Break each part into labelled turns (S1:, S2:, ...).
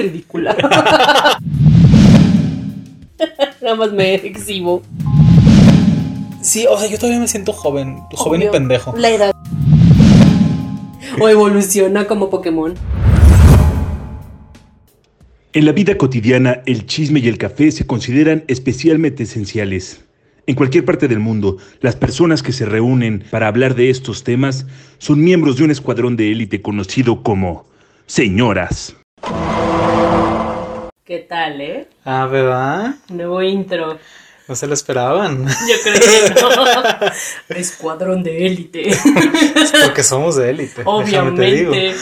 S1: ridícula. Nada más me exhibo.
S2: Sí, o sea, yo todavía me siento joven, joven y
S1: Obvio.
S2: pendejo.
S1: La edad. O evoluciona como Pokémon.
S3: En la vida cotidiana, el chisme y el café se consideran especialmente esenciales. En cualquier parte del mundo, las personas que se reúnen para hablar de estos temas son miembros de un escuadrón de élite conocido como señoras.
S1: ¿Qué tal, eh?
S2: Ah, ¿verdad?
S1: Nuevo intro.
S2: No se lo esperaban.
S1: Yo creo que no. Escuadrón de élite.
S2: Porque somos de élite.
S1: Obviamente.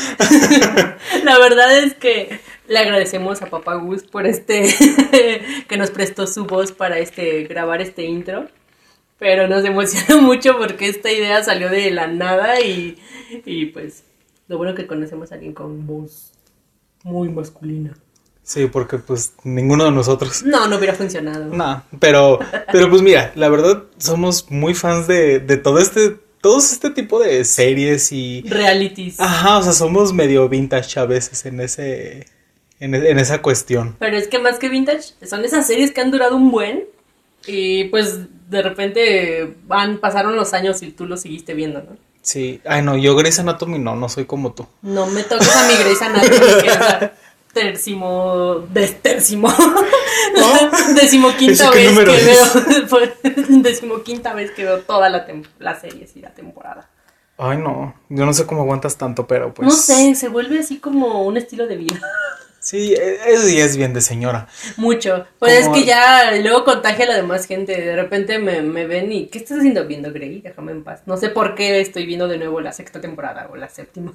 S1: La verdad es que le agradecemos a Papá Gus por este que nos prestó su voz para este grabar este intro. Pero nos emociona mucho porque esta idea salió de la nada y, y pues lo bueno que conocemos a alguien con voz muy masculina.
S2: Sí, porque pues ninguno de nosotros.
S1: No, no hubiera funcionado.
S2: No, pero, pero pues mira, la verdad somos muy fans de, de todo este, todos este tipo de series y...
S1: Realities.
S2: Ajá, o sea, somos medio vintage a veces en ese, en, en esa cuestión.
S1: Pero es que más que vintage, son esas series que han durado un buen y pues de repente van, pasaron los años y tú lo seguiste viendo, ¿no?
S2: Sí, ay no, yo Grey's Anatomy no, no soy como tú.
S1: No me toques a mi Grey's Anatomy, que la tercimo, destércimo, decimoquinta
S2: ¿Eso qué
S1: vez que
S2: es?
S1: veo, decimoquinta vez que veo toda la, la serie, sí, la temporada.
S2: Ay no, yo no sé cómo aguantas tanto, pero pues...
S1: No sé, se vuelve así como un estilo de vida.
S2: Sí, e- eso sí es bien de señora.
S1: Mucho. Pues es que ya luego contagia a la demás gente. De repente me, me ven y. ¿Qué estás haciendo viendo, Grey? Déjame en paz. No sé por qué estoy viendo de nuevo la sexta temporada o la séptima.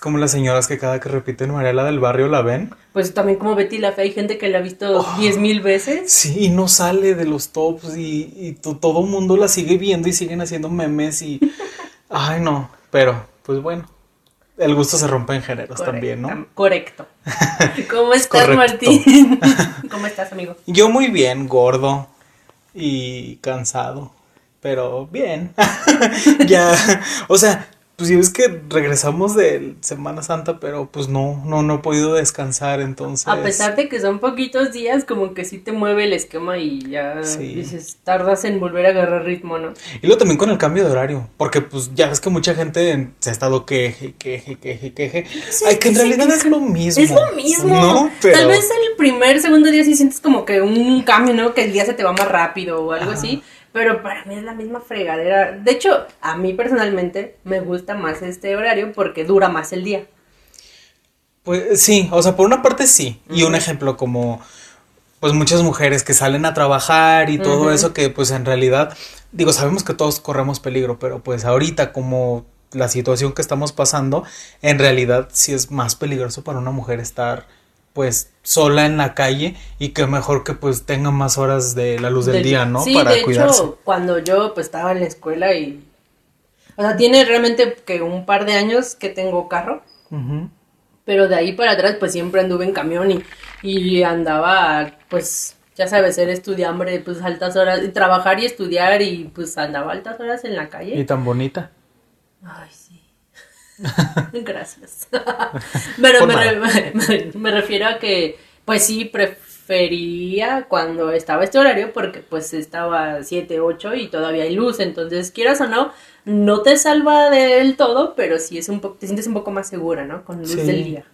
S2: Como las señoras que cada que repiten Mariela del Barrio la ven.
S1: Pues también como Betty la Fe, hay gente que la ha visto diez mil veces.
S2: Sí, y no sale de los tops y, y to- todo el mundo la sigue viendo y siguen haciendo memes y... Ay, no, pero pues bueno, el gusto se rompe en géneros
S1: Correcto,
S2: también, ¿no?
S1: Correcto. ¿Cómo estás,
S2: Correcto.
S1: Martín? ¿Cómo estás, amigo?
S2: Yo muy bien, gordo y cansado, pero bien. ya, o sea, pues ya ves que regresamos de Semana Santa, pero pues no, no, no he podido descansar, entonces...
S1: A pesar de que son poquitos días, como que sí te mueve el esquema y ya
S2: Sí.
S1: dices, tardas en volver a agarrar ritmo, ¿no?
S2: Y luego también con el cambio de horario, porque pues ya ves que mucha gente en- se ha estado queje, queje, queje, queje.
S1: Sí,
S2: Ay, que en
S1: sí,
S2: realidad
S1: que-
S2: es lo mismo.
S1: Es lo mismo.
S2: No, pero...
S1: Tal vez el primer, segundo día sí sientes como que un cambio, ¿no? Que el día se te va más rápido o algo
S2: Ajá.
S1: así. Pero para mí es la misma fregadera. De hecho, a mí personalmente me gusta más este horario porque dura más el día.
S2: Pues sí, o sea, por una parte sí. Y un ejemplo como, pues muchas mujeres que salen a trabajar y todo eso que pues en realidad, digo, sabemos que todos corremos peligro, pero pues ahorita como la situación que estamos pasando, en realidad sí es más peligroso para una mujer estar pues sola en la calle y que mejor que pues tenga más horas de la luz del,
S1: Del-
S2: día, ¿no?
S1: Sí,
S2: para
S1: de
S2: cuidarse.
S1: hecho, cuando yo pues estaba en la escuela y... O sea, tiene realmente que un par de años que tengo carro.
S2: Ujú.
S1: Pero de ahí para atrás, pues siempre anduve en camión y, y andaba, pues, ya sabes, ser estudiambre, pues altas horas, y trabajar y estudiar y pues andaba altas horas en la
S2: Y
S1: calle.
S2: tan bonita.
S1: Ay. Gracias. Pero me,
S2: nada.
S1: re- me- me refiero a que, pues sí, prefería cuando estaba este horario porque pues estaba 7, 8 y todavía hay luz. Entonces, quieras o no, no te salva del todo, pero sí es un te sientes un poco más segura, ¿no? Con luz
S2: Sí.
S1: del día.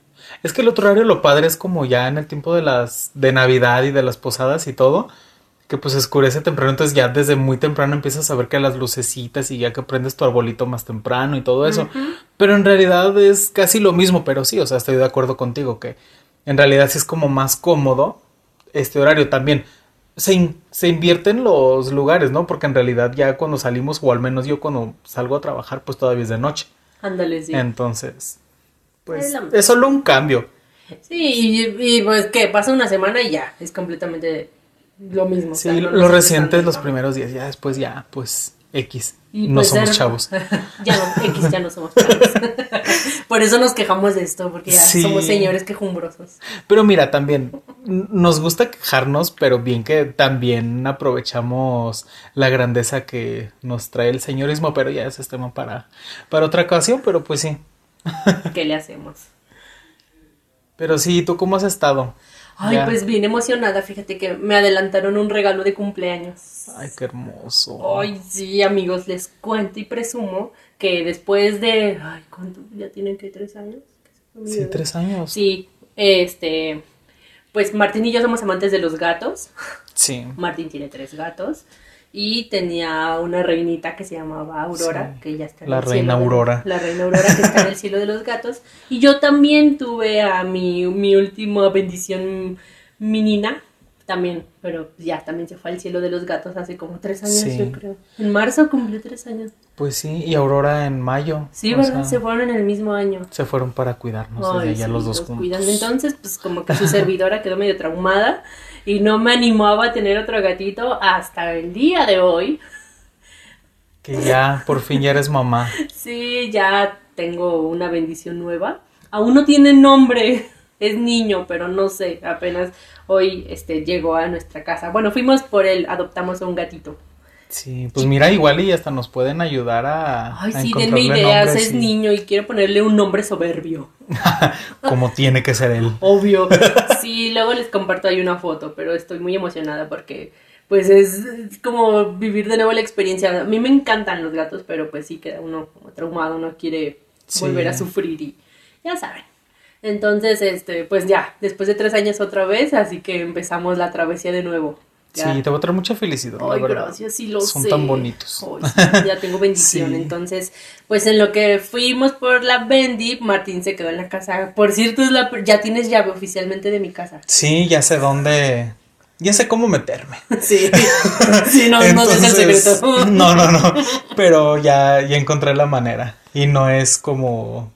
S2: Es que el otro horario lo padre es como ya en el tiempo de las de Navidad y de las posadas y todo, que pues oscurece temprano, entonces ya desde muy temprano empiezas a ver que las lucecitas y ya que prendes tu arbolito más temprano y todo eso. Pero en realidad es casi lo mismo, pero sí, o sea, estoy de acuerdo contigo que en realidad sí es como más cómodo este horario también. Se, in- se invierten los lugares, ¿no? Porque en realidad ya cuando salimos, o al menos yo cuando salgo a trabajar, pues todavía es de noche.
S1: Ándale, sí.
S2: Entonces, pues
S1: Es
S2: solo un cambio.
S1: Sí, y, y, pues que pasa una semana y ya, es completamente lo mismo. o
S2: Sí,
S1: sea, no
S2: los recientes los primeros días, ya después ya, pues X.
S1: Y
S2: no
S1: pues
S2: somos
S1: ser-
S2: chavos.
S1: ya no, X, ya no somos chavos. Por eso nos quejamos de esto, porque ya
S2: Sí.
S1: somos señores quejumbrosos.
S2: Pero mira, también nos gusta quejarnos, pero bien que también aprovechamos la grandeza que nos trae el señorismo, pero ya ese es tema para, para otra ocasión, pero pues sí.
S1: ¿Qué le hacemos?
S2: Pero sí, ¿tú cómo has estado?
S1: Ay,
S2: Ya.
S1: pues bien emocionada, fíjate que me adelantaron un regalo de cumpleaños.
S2: Ay, qué hermoso.
S1: Ay, sí, amigos, les cuento y presumo que después de... Ay, ¿cuánto? ¿Ya tienen que tres años?
S2: Sí, tres años.
S1: Sí, este... Pues Martín y yo somos amantes de los gatos.
S2: Sí.
S1: Martín tiene tres gatos. Y tenía una reinita que se llamaba Aurora,
S2: Sí,
S1: que ya está en
S2: la
S1: el
S2: reina
S1: cielo de-
S2: Aurora.
S1: la reina Aurora que está en el cielo de los gatos. Y yo también tuve a mi, mi última bendición, mi nina, también, pero ya también se fue al cielo de los gatos hace como tres años,
S2: Sí.
S1: yo creo. En marzo cumplió tres años.
S2: Pues sí, y Aurora en mayo.
S1: Sí, ¿verdad?
S2: sea,
S1: se fueron en el mismo año.
S2: se fueron para cuidarnos
S1: Ay,
S2: desde allá los dos juntos.
S1: cuidan. Entonces, pues como que su servidora quedó medio traumada y no me animaba a tener otro gatito hasta el día de hoy.
S2: Que ya, por fin ya eres mamá.
S1: Sí, ya tengo una bendición nueva. Aún no tiene nombre, es niño, pero no sé, apenas hoy este llegó a nuestra casa. Bueno, fuimos por él, adoptamos a un gatito.
S2: Sí, pues mira, igual y hasta nos pueden ayudar a.
S1: Ay,
S2: a
S1: sí, denme ideas, es
S2: y-
S1: niño y quiero ponerle un nombre soberbio.
S2: Como tiene que ser él.
S1: Obvio. Sí, luego les comparto ahí una foto, pero estoy muy emocionada porque pues es, es como vivir de nuevo la experiencia. A mí me encantan los gatos, pero pues sí queda uno como traumado, no quiere
S2: Sí.
S1: volver a sufrir y ya saben. Entonces, este, pues ya, después de tres años otra vez, así que empezamos la travesía de nuevo. Ya.
S2: Sí, te va a traer mucha felicidad. la
S1: Ay,
S2: verdad.
S1: gracias, sí lo
S2: Son
S1: sé.
S2: tan bonitos.
S1: Ay, sí, ya tengo bendición.
S2: Sí.
S1: Entonces, pues en lo que fuimos por la Bendy, Martín se quedó en la casa. Por cierto, es la, ya tienes llave oficialmente de mi casa.
S2: Sí, ya sé dónde. Ya sé cómo meterme.
S1: Sí, sí, no, no es el
S2: Entonces,
S1: secreto.
S2: No, no, no. Pero ya, ya encontré la manera. Y no es como,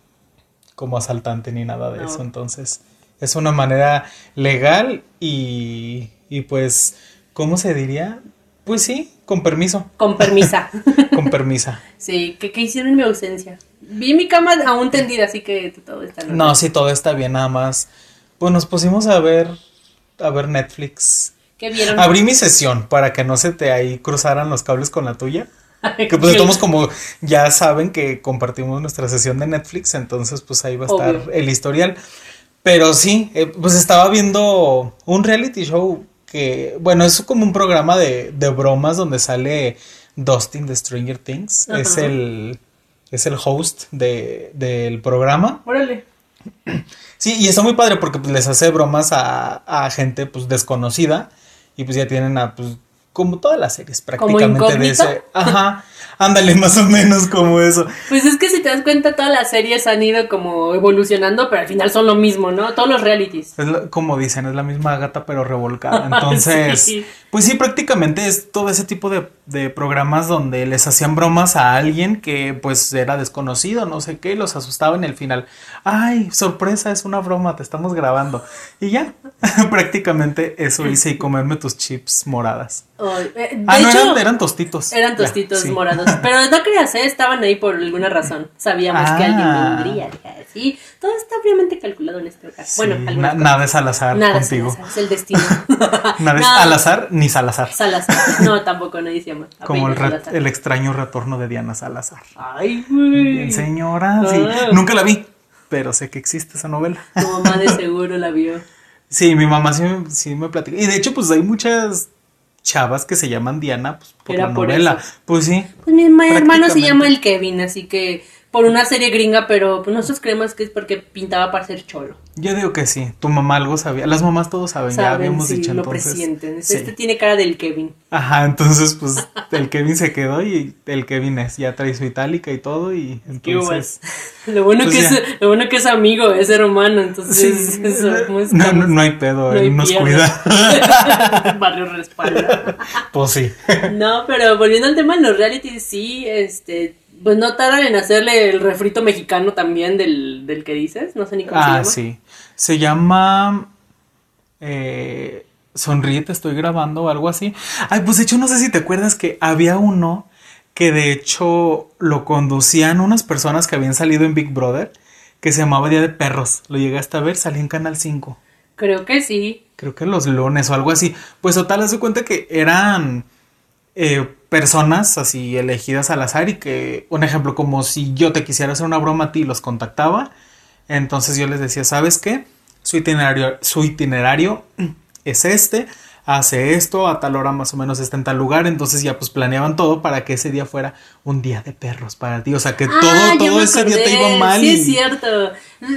S2: como asaltante ni nada de
S1: No.
S2: eso. Entonces, es una manera legal y, y pues, ¿cómo se diría? Pues sí, con permiso.
S1: Con permisa.
S2: Con permisa.
S1: Sí, ¿qué, qué hicieron en mi ausencia? Vi mi cama aún tendida, así que todo está en
S2: No, sí, todo está bien, nada más. Pues nos pusimos a ver, a ver Netflix.
S1: ¿Qué vieron?
S2: Abrí mi sesión para que no se te ahí cruzaran los cables con la tuya. Que pues estamos como ya saben que compartimos nuestra sesión de Netflix, entonces pues ahí va a estar
S1: Obvio.
S2: el historial. Pero sí, eh, pues estaba viendo un reality show que, bueno, es como un programa de, de bromas donde sale Dustin de Stranger Things. Es el es el host de, del programa.
S1: Órale.
S2: Sí, y está muy padre porque pues, les hace bromas a, a gente pues desconocida y pues ya tienen a pues como todas las series
S1: ¿Como
S2: prácticamente de ese. Ajá. Ándale, más o menos como eso.
S1: Pues es que si te das cuenta, todas las series han ido como evolucionando, pero al final son lo mismo, ¿no? Todos los realities.
S2: Es como dicen, es la misma gata pero revolcada. Entonces,
S1: Sí.
S2: pues sí, prácticamente es todo ese tipo de, de programas donde les hacían bromas a alguien que pues era desconocido, no sé qué, y los asustaban en el final. Ay, sorpresa, es una broma, te estamos grabando. Y ya, prácticamente eso hice y comerme tus chips moradas.
S1: Eh, de
S2: Ah, no,
S1: hecho,
S2: eran, eran tostitos.
S1: eran
S2: Ya,
S1: tostitos
S2: sí.
S1: morados. Pero no creas, ¿eh? estaban ahí por alguna razón. Sabíamos que alguien
S2: Ah.
S1: vendría. Sí, todo está obviamente calculado en este caso. bueno,
S2: Sí,
S1: algunas
S2: na- nada es al azar
S1: Nada,
S2: contigo.
S1: Salazar, es el destino.
S2: Nada es al azar ni Salazar.
S1: Salazar. No, tampoco nadie se llama.
S2: Como el, el extraño retorno de Diana Salazar.
S1: Ay, güey.
S2: Bien, señora. Sí,
S1: Ah.
S2: nunca la vi, pero sé que existe esa novela.
S1: Tu mamá de seguro la vio.
S2: Sí, mi mamá sí, sí me platica. Y de hecho, pues hay muchas chavas que se llaman Diana pues, por
S1: Era
S2: la
S1: por
S2: novela.
S1: eso.
S2: Pues sí.
S1: Pues mi ma- hermano se llama el Kevin, así que por una serie gringa, pero pues nosotros creemos que es porque pintaba para ser cholo.
S2: Yo digo que sí. Tu mamá algo sabía. Las mamás todos saben, ya habíamos
S1: sí,
S2: dicho
S1: lo
S2: entonces.
S1: presienten.
S2: sí.
S1: Este tiene cara del Kevin.
S2: Ajá, entonces pues el Kevin se quedó y el Kevin es, ya trae su itálica y todo y entonces...
S1: Lo bueno,
S2: pues
S1: que es, lo bueno que es amigo, es hermano, entonces
S2: Sí,
S1: eso, ¿cómo
S2: no, no, no hay pedo,
S1: No hay
S2: él nos cuida.
S1: Barrio respalda.
S2: pues sí.
S1: No, pero volviendo al tema de los realities, sí, este, pues no tardan en hacerle el refrito mexicano también del, del que dices, no sé ni cómo se
S2: Ah,
S1: llama.
S2: sí. Se llama. Eh, Sonríe, te estoy grabando o algo así. Ay, pues de hecho, no sé si te acuerdas que había uno que de hecho lo conducían unas personas que habían salido en Big Brother que se llamaba Día de Perros. Lo llegaste a ver, salía en Canal 5.
S1: Creo que sí.
S2: Creo que los lunes o algo así. Pues total, haz de cuenta que eran eh, personas así elegidas al azar y que, un ejemplo, como si yo te quisiera hacer una broma a ti, los contactaba. Entonces yo les decía, ¿sabes qué? su itinerario, su itinerario es este, hace esto, a tal hora más o menos está en tal lugar, entonces ya pues planeaban todo para que ese día fuera un día de perros para ti, o sea que
S1: Ah,
S2: todo,
S1: ya
S2: todo ese día te iba mal.
S1: Sí,
S2: y-
S1: es cierto.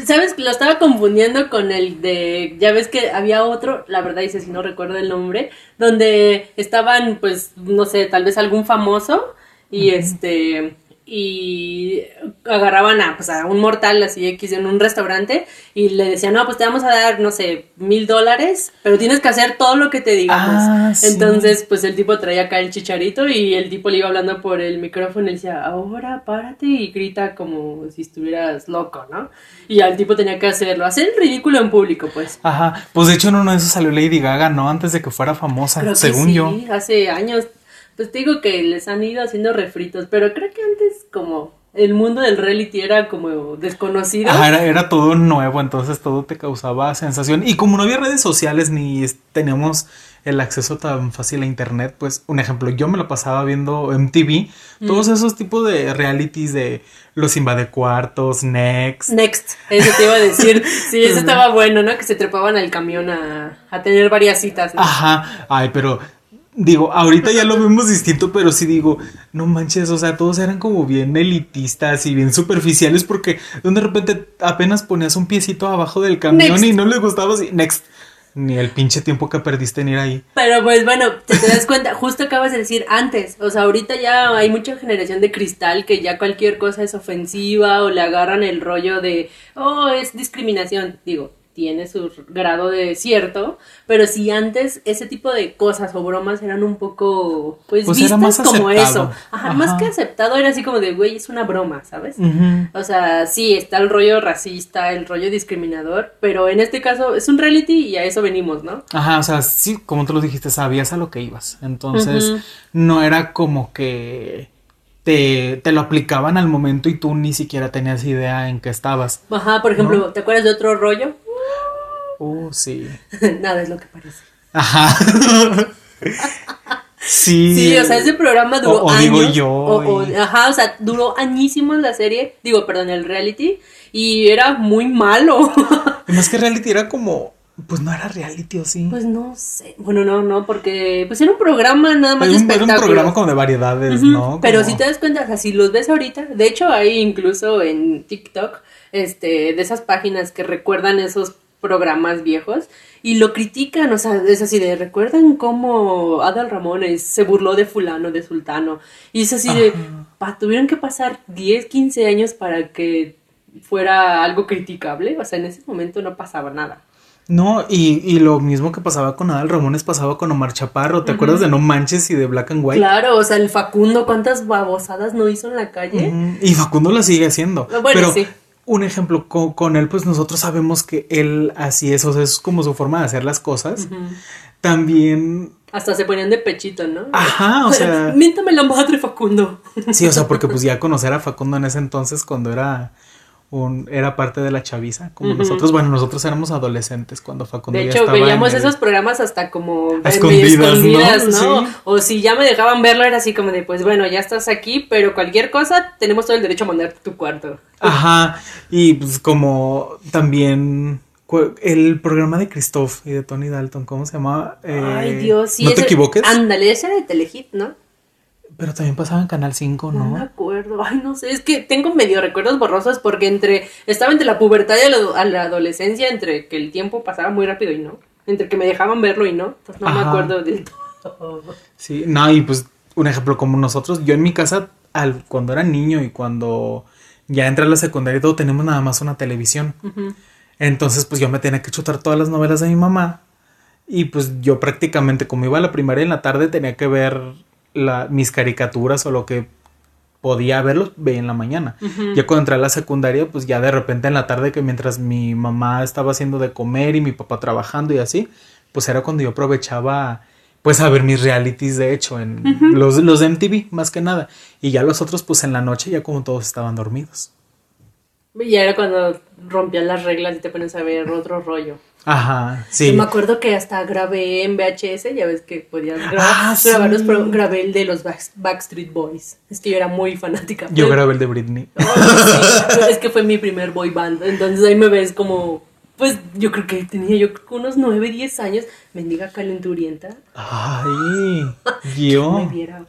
S1: ¿Sabes? Lo estaba confundiendo con el de. Ya ves que había otro, la verdad dice si no recuerdo el nombre, donde estaban, pues, no sé, tal vez algún famoso y este. Y agarraban a, pues, a un mortal así X en un restaurante y le decían, no, pues te vamos a dar, no sé, mil dólares, pero tienes que hacer todo lo que te digamos.
S2: Ah, sí.
S1: Entonces, pues el tipo traía acá el chicharito y el tipo le iba hablando por el micrófono y decía, ahora párate y grita como si estuvieras loco, ¿no? Y al tipo tenía que hacerlo, hacer el ridículo en público, pues.
S2: Ajá, pues de hecho en uno de esos salió Lady Gaga, ¿no? Antes de que fuera famosa,
S1: Creo que
S2: según
S1: sí,
S2: yo.
S1: hace años. Pues te digo que les han ido haciendo refritos, pero creo que antes como el mundo del reality era como desconocido.
S2: Ajá, era, era todo nuevo, entonces todo te causaba sensación. Y como no había redes sociales ni teníamos el acceso tan fácil a internet, pues un ejemplo, yo me lo pasaba viendo MTV, todos esos tipos de realities de los invadecuartos, Next.
S1: Next, eso te iba a decir. Sí, eso estaba bueno, ¿no? Que se trepaban al camión a, a tener varias citas. ¿no?
S2: Ajá, ay, pero digo, ahorita ya lo vemos distinto, pero sí digo, no manches, o sea, todos eran como bien elitistas y bien superficiales porque de repente apenas ponías un piecito abajo del camión
S1: Next.
S2: y no les gustaba así, next. Ni el pinche tiempo que perdiste en ir ahí.
S1: Pero pues bueno, te, te das cuenta, justo acabas de decir antes, o sea, ahorita ya hay mucha generación de cristal que ya cualquier cosa es ofensiva o le agarran el rollo de, oh, es discriminación, digo, tiene su grado de cierto, pero si antes ese tipo de cosas o bromas eran un poco, pues,
S2: Pues
S1: vistas como
S2: aceptado.
S1: eso, Ajá,
S2: Ajá.
S1: más que aceptado era así como de, güey, es una broma, ¿sabes? O sea, sí, está el rollo racista, el rollo discriminador, pero en este caso es un reality y a eso venimos, ¿no?
S2: Ajá, o sea, sí, como tú lo dijiste, sabías a lo que ibas. Entonces, no era como que te, te lo aplicaban al momento y tú ni siquiera tenías idea en qué estabas.
S1: Ajá, por ejemplo, ¿te acuerdas de otro rollo?
S2: Uh, sí.
S1: Nada es lo que parece.
S2: Ajá. sí.
S1: Sí, o sea, ese programa duró
S2: O- o
S1: años.
S2: digo yo,
S1: o- o-
S2: y-
S1: ajá, o sea, duró añísimos la serie, digo, perdón, el reality, y era muy malo.
S2: Más que reality era como, pues no era reality o sí.
S1: pues no sé, bueno, no, no, porque pues era un programa nada más
S2: era,
S1: de
S2: un, era un programa como de variedades, ¿no?
S1: Pero si te das cuenta, o sea, si los ves ahorita, de hecho hay incluso en TikTok, este, de esas páginas que recuerdan esos programas viejos y lo critican, o sea, es así de, ¿recuerdan cómo Adal Ramones se burló de fulano, de sultano? Y es así de, pa, tuvieron que pasar 10, 15 años para que fuera algo criticable, o sea, en ese momento no pasaba nada.
S2: No, y, y lo mismo que pasaba con Adal Ramones pasaba con Omar Chaparro. ¿Te acuerdas de No Manches y de Black and White?
S1: Claro, o sea, el Facundo, ¿cuántas babosadas no hizo en la calle?
S2: Y Facundo la sigue haciendo.
S1: Bueno,
S2: pero
S1: sí.
S2: Un ejemplo, con, con él, pues nosotros sabemos que él así es, o sea, es como su forma de hacer las cosas. También,
S1: Hasta se ponían de pechito, ¿no?
S2: ajá, o sea,
S1: Miéntame la madre, Facundo.
S2: sí, o sea, porque pues ya conocer a Facundo en ese entonces, cuando era un, era parte de la chaviza, como nosotros, bueno, nosotros éramos adolescentes cuando Facundo
S1: De
S2: ya
S1: hecho,
S2: estaba
S1: veíamos
S2: en el-
S1: esos programas hasta como
S2: A escondidas, ¿no?
S1: escondidas, ¿no?
S2: Sí.
S1: O si ya me dejaban verlo, era así como de, pues bueno, ya estás aquí, pero cualquier cosa, tenemos todo el derecho a mandarte tu cuarto.
S2: Ajá, y pues como también el programa de Christoph y de Tony Dalton, ¿cómo se llamaba? Eh,
S1: Ay, Dios, sí.
S2: No te equivoques,
S1: Ándale, ese era de Telehit, ¿no?
S2: Pero también pasaba en Canal 5,
S1: No me
S2: ¿no?
S1: acuerdo. Ay, no sé, es que tengo medio recuerdos borrosos porque entre, estaba entre la pubertad y la, a la adolescencia, entre que el tiempo pasaba muy rápido y no. Entre que me dejaban verlo y no. Entonces no me acuerdo del todo.
S2: Sí, no, y pues un ejemplo como nosotros, yo en mi casa, al, cuando era niño y cuando ya entré a la secundaria y todo, tenemos nada más una televisión. Entonces, pues yo me tenía que chutar todas las novelas de mi mamá. Y pues yo prácticamente, como iba a la primaria en la tarde, tenía que ver la, mis caricaturas o lo que podía verlos, veía en la mañana.
S1: Ujú.
S2: Ya cuando entré a la secundaria, pues ya de repente en la tarde, que mientras mi mamá estaba haciendo de comer y mi papá trabajando y así, pues era cuando yo aprovechaba, pues a ver mis realities, de hecho, en los, los de MTV, más que nada. Y ya los otros, pues en la noche, ya como todos estaban dormidos.
S1: Y ya era cuando rompían las reglas y te pones a ver otro rollo.
S2: Ajá,
S1: Yo
S2: sí.
S1: me acuerdo que hasta grabé en VHS, ya ves que podías
S2: Ah,
S1: grabar
S2: sí.
S1: los pro- grabé el de los Back- Backstreet Boys. Es que yo era muy fanática.
S2: Yo
S1: Pero-
S2: grabé el de Britney.
S1: Oh, sí, es que fue mi primer boy band, entonces ahí me ves como Pues yo creo que tenía yo unos 9, 10 años. Mendiga calenturienta.
S2: Ay,
S1: Me
S2: yo.
S1: viera.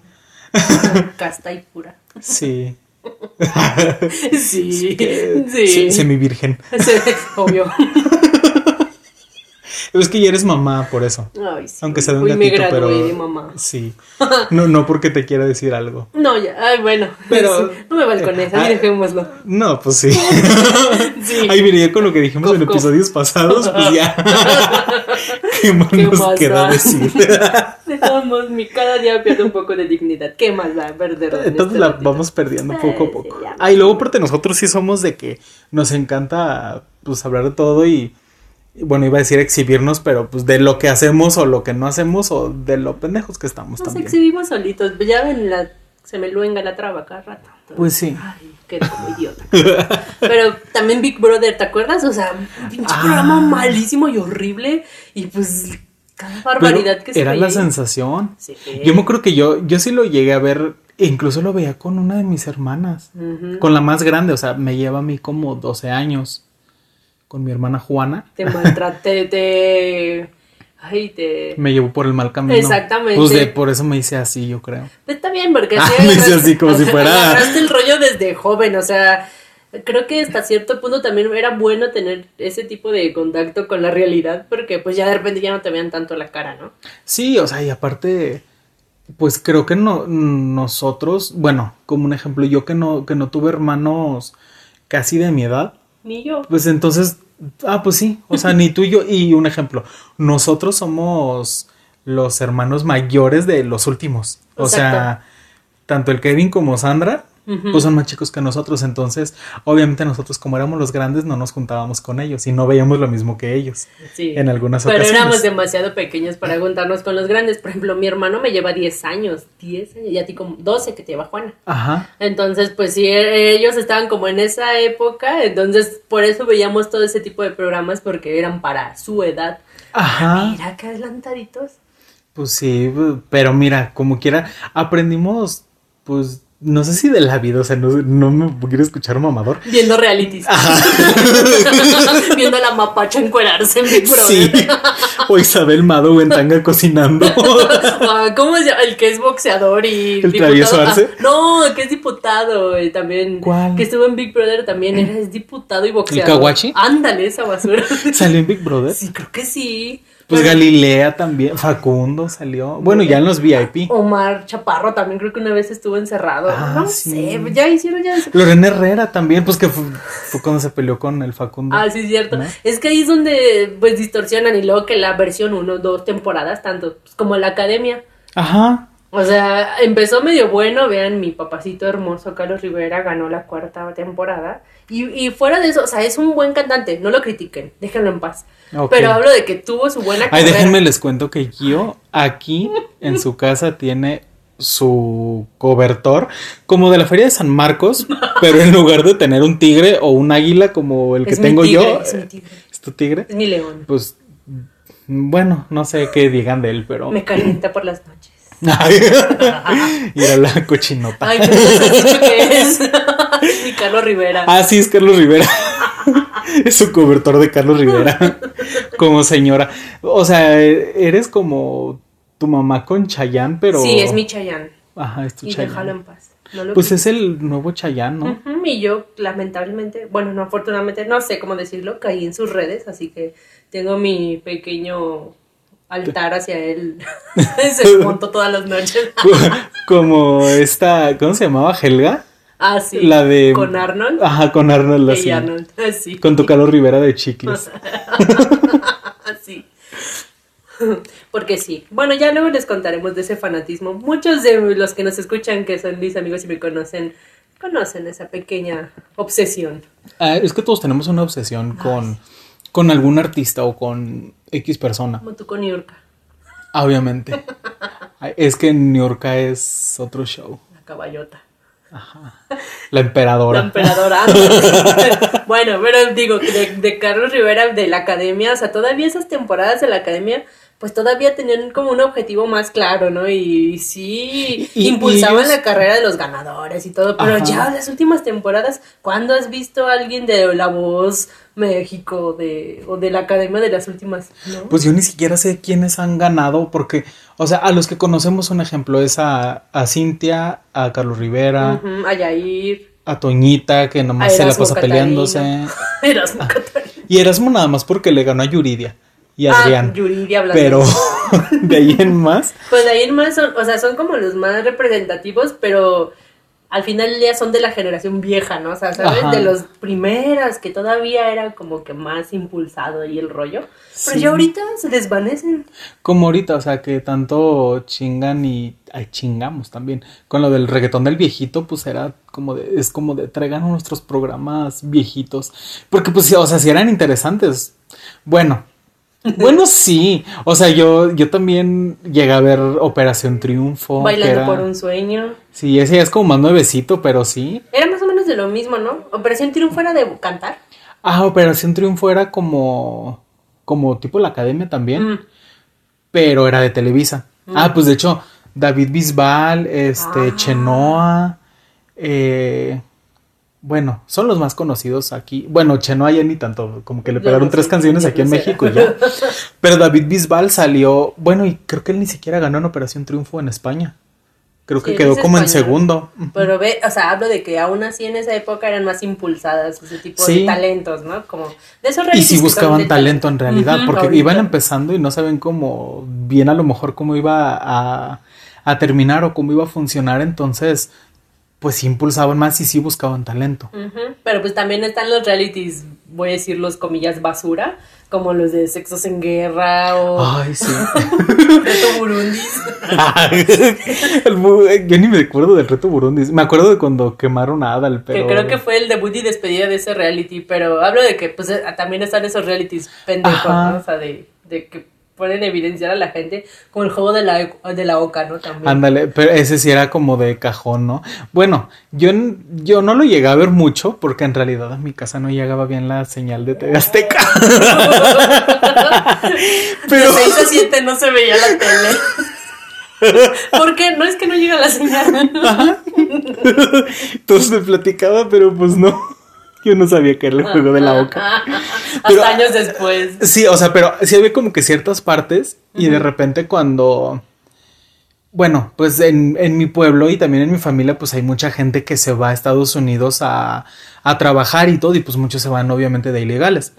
S1: Casta y pura.
S2: Sí.
S1: Sí, sí.
S2: se- Semi virgen.
S1: Obvio.
S2: Es que ya eres mamá, por eso.
S1: Ay, sí.
S2: Aunque sea de un
S1: Uy, me
S2: gatito,
S1: gradué
S2: pero.
S1: de mamá.
S2: Sí. No, no porque te quiera decir algo.
S1: No, ya, ay, bueno.
S2: Pero-
S1: sí, no me balcones,
S2: Ah.
S1: ahí dejémoslo.
S2: No, pues sí.
S1: Sí.
S2: Ahí venía con lo que dijimos en
S1: Coco.
S2: episodios pasados, pues ya. ¿Qué más
S1: ¿Qué
S2: nos
S1: más
S2: queda
S1: da?
S2: decir?
S1: Dejamos, mi cada día pierdo un poco de dignidad. ¿Qué más va a perder? en
S2: Entonces la
S1: ratito?
S2: vamos perdiendo poco a poco.
S1: ya.
S2: Ah, y luego porque nosotros sí somos de que nos encanta pues hablar de todo y, bueno, iba a decir exhibirnos, pero pues de lo que hacemos o lo que no hacemos o de lo pendejos que estamos
S1: Nos
S2: también.
S1: exhibimos solitos. Ya ven, la, se me luenga la traba cada rato.
S2: Pues sí.
S1: Ay, qué como idiota. Pero también Big Brother, ¿te acuerdas? O sea, un pinche
S2: Ah.
S1: programa malísimo y horrible. Y pues, cada barbaridad
S2: Pero
S1: que se
S2: era
S1: veía.
S2: la sensación.
S1: Sí.
S2: Yo me acuerdo que yo, yo sí lo llegué a ver, e incluso lo veía con una de mis hermanas, con la más grande, o sea, me lleva a mí como 12 años, con mi hermana Juana.
S1: Te maltraté, te. Ay, te.
S2: Me llevó por el mal camino.
S1: Exactamente.
S2: Pues de, por eso me hice así, yo creo.
S1: Está bien, porque
S2: Ah, me hice así como si fuera-
S1: el rollo desde joven, o sea. Creo que hasta cierto punto también era bueno tener ese tipo de contacto con la realidad, porque pues ya de repente ya no te vean tanto la cara, ¿no?
S2: Sí, o sea, y aparte, pues creo que no, nosotros, bueno, como un ejemplo, yo que no, que no tuve hermanos casi de mi edad,
S1: Ni yo.
S2: pues entonces, ah, pues sí, o sea, ni tú y yo, y un ejemplo, nosotros somos los hermanos mayores de los últimos, o sea, tanto el Kevin como Sandra, Pues son más chicos que nosotros, entonces, obviamente nosotros como éramos los grandes no nos juntábamos con ellos y no veíamos lo mismo que ellos
S1: Sí.
S2: en algunas
S1: Pero
S2: ocasiones.
S1: éramos demasiado pequeños para juntarnos con los grandes. Por ejemplo, mi hermano me lleva 10 años, 10 años, y a ti como 12 que te lleva Juana.
S2: Ajá.
S1: Entonces, pues sí, e- ellos estaban como en esa época, entonces por eso veíamos todo ese tipo de programas porque eran para su edad.
S2: Ajá.
S1: Mira qué adelantaditos.
S2: Pues sí, pero mira, como quiera, aprendimos, pues, no sé si de la vida, o sea, no, no me quiero escuchar mamador.
S1: Viendo realities. Viendo a la mapacha encuerarse en Big Brother.
S2: Sí. O Isabel Mado en tanga cocinando.
S1: Ah, ¿Cómo se llama? El que es boxeador y
S2: ¿El travieso Arce?
S1: Ah, no, el que es diputado eh, también.
S2: ¿Cuál?
S1: Que estuvo en Big Brother también. Era, es diputado y boxeador.
S2: Kawachi?
S1: Ándale, esa basura.
S2: ¿Salió en Big Brother?
S1: sí, creo que sí.
S2: Pues
S1: Pero
S2: Galilea también, Facundo salió. Bueno, ya en los VIP.
S1: Omar Chaparro también creo que una vez estuvo encerrado.
S2: Ah,
S1: no
S2: sí.
S1: sé, ya hicieron ya.
S2: Lorena Herrera también, pues que fue, fue cuando se peleó con el Facundo.
S1: Ah, sí, es cierto.
S2: ¿No?
S1: Es que ahí es donde pues distorsionan y luego que la versión uno, dos temporadas, tanto pues, como la academia.
S2: Ajá.
S1: O sea, empezó medio bueno, vean, mi papacito hermoso Carlos Rivera ganó la cuarta temporada. Y, y fuera de eso, o sea, es un buen cantante, no lo critiquen, déjenlo en paz. Pero hablo de que tuvo su buena
S2: Ay,
S1: carrera.
S2: déjenme les cuento que Gio aquí en su casa tiene su cobertor como de la feria de San Marcos, pero en lugar de tener un tigre o un águila como el que
S1: Es mi
S2: tengo
S1: tigre,
S2: yo,
S1: es mi
S2: eh,
S1: tigre.
S2: ¿es tu tigre?
S1: Es mi león.
S2: Pues bueno, no sé qué digan de él, pero
S1: Me calienta por las noches.
S2: Ay, Mira la cochinota.
S1: Ay, pero no dicho que es. mi Carlos Rivera.
S2: Ah, sí, es Carlos Rivera. es su cobertor de Carlos Rivera. como señora. O sea, eres como tu mamá con Chayán, pero.
S1: Sí, es mi Chayán.
S2: Ajá, es tu
S1: Y
S2: Chayanne.
S1: déjalo en paz. No lo
S2: Pues es el nuevo Chayán, ¿no?
S1: Y yo, lamentablemente, bueno, no afortunadamente, no sé cómo decirlo, caí en sus redes, así que tengo mi pequeño altar hacia él. Se monto todas las noches.
S2: Co- como esta, ¿cómo se llamaba? Helga.
S1: Ah, sí.
S2: La de.
S1: Con Arnold.
S2: Ajá, con Arnold.
S1: Ah, sí.
S2: Con tu Carlos Rivera de chicles.
S1: Así. Porque sí. Bueno, ya luego les contaremos de ese fanatismo. Muchos de los que nos escuchan, que son mis amigos y me conocen, conocen esa pequeña obsesión.
S2: Ah, es que todos tenemos una obsesión con, con algún artista o con X persona.
S1: Como tú con Yurka,
S2: Obviamente. Ay, Es que New York es otro show.
S1: la caballota.
S2: La emperadora.
S1: La emperadora. bueno, pero digo, de, de Carlos Rivera, de la academia, o sea, todavía esas temporadas de la academia pues todavía tenían como un objetivo más claro, ¿no? Y, sí,
S2: Y- y
S1: impulsaban
S2: ellos-
S1: la carrera de los ganadores y todo, pero
S2: Ajá.
S1: ya las últimas temporadas, ¿cuándo has visto a alguien de La Voz México de, o de la Academia de las últimas? ¿no?
S2: Pues yo ni siquiera sé quiénes han ganado, porque, o sea, a los que conocemos un ejemplo es a, a Cintia, a Carlos Rivera,
S1: a Yair,
S2: a Toñita, que nomás se la pasa peleándose.
S1: Erasmo Catarina.
S2: Y Erasmo nada más porque le ganó a Yuridia y
S1: Ah,
S2: Adrián.
S1: Yuridia hablando.
S2: pero de ahí en más.
S1: Pues de ahí en más son, o sea, son como los más representativos, pero al final del día son de la generación vieja, ¿no? O sea, ¿sabes?
S2: Ajá.
S1: De los primeras, que todavía era como que más impulsado ahí el rollo. Pero
S2: Sí.
S1: ya ahorita se desvanecen.
S2: Como ahorita, o sea, que tanto chingan y ay, chingamos también. Con lo del reggaetón del viejito, pues era como de, es como de traigan nuestros programas viejitos. Porque pues, o sea, si eran interesantes. Bueno, bueno, sí. O sea, yo, yo también llegué a ver Operación Triunfo.
S1: Bailando
S2: era-
S1: por un sueño.
S2: Sí, ese ya es como más nuevecito, pero sí.
S1: Era más o menos de lo mismo, ¿no? Operación Triunfo era de cantar.
S2: Ah, Operación Triunfo era como, como tipo la academia también.
S1: Mm.
S2: pero era de Televisa. Ah, pues de hecho, David Bisbal, este,
S1: Ah.
S2: Chenoa, eh, bueno, son los más conocidos aquí. Bueno, Chenoa ya ni tanto, como que le
S1: Ya
S2: pegaron
S1: no
S2: tres canciones aquí en. México y ya. Pero David Bisbal salió, bueno, y creo que él ni siquiera ganó en Operación Triunfo en España. Creo
S1: Sí,
S2: que quedó como en segundo.
S1: Pero ve, o sea, hablo de que aún así en esa época eran más impulsadas ese tipo
S2: Sí.
S1: de talentos, ¿no? Como de esos
S2: Y si buscaban talento en realidad, porque
S1: ahorita.
S2: iban empezando y no saben cómo, bien a lo mejor cómo iba a, a terminar o cómo iba a funcionar, entonces, pues sí impulsaban más y sí buscaban talento.
S1: Pero pues también están los realities, voy a decir los comillas basura, como los de Sexos en Guerra o
S2: Ay, sí.
S1: Reto Burundis.
S2: El mu- Yo ni me acuerdo del reto Burundi. Me acuerdo de cuando quemaron a Adal, pero.
S1: Que creo que fue el debut y despedida de ese reality, pero hablo de que pues eh, también están esos realities pendejos. ¿no? O sea, de, de que pueden evidenciar a la gente como el juego de la, de la oca, ¿no? También.
S2: Ándale, pero ese sí era como de cajón, ¿no? Bueno, yo, yo no lo llegué a ver mucho porque en realidad a mi casa no llegaba bien la señal de TV Azteca.
S1: De 6 a 7 no se veía la tele. ¿Por qué? No es que no llega la señal.
S2: Todos me platicaba, pero pues no. Yo no sabía que era el juego de la boca.
S1: Hasta
S2: Pero-
S1: años después.
S2: Sí, o sea, pero sí había como que ciertas partes y de repente cuando... Bueno, pues en, en mi pueblo y también en mi familia pues hay mucha gente que se va a Estados Unidos a, a trabajar y todo y pues muchos se van obviamente de ilegales.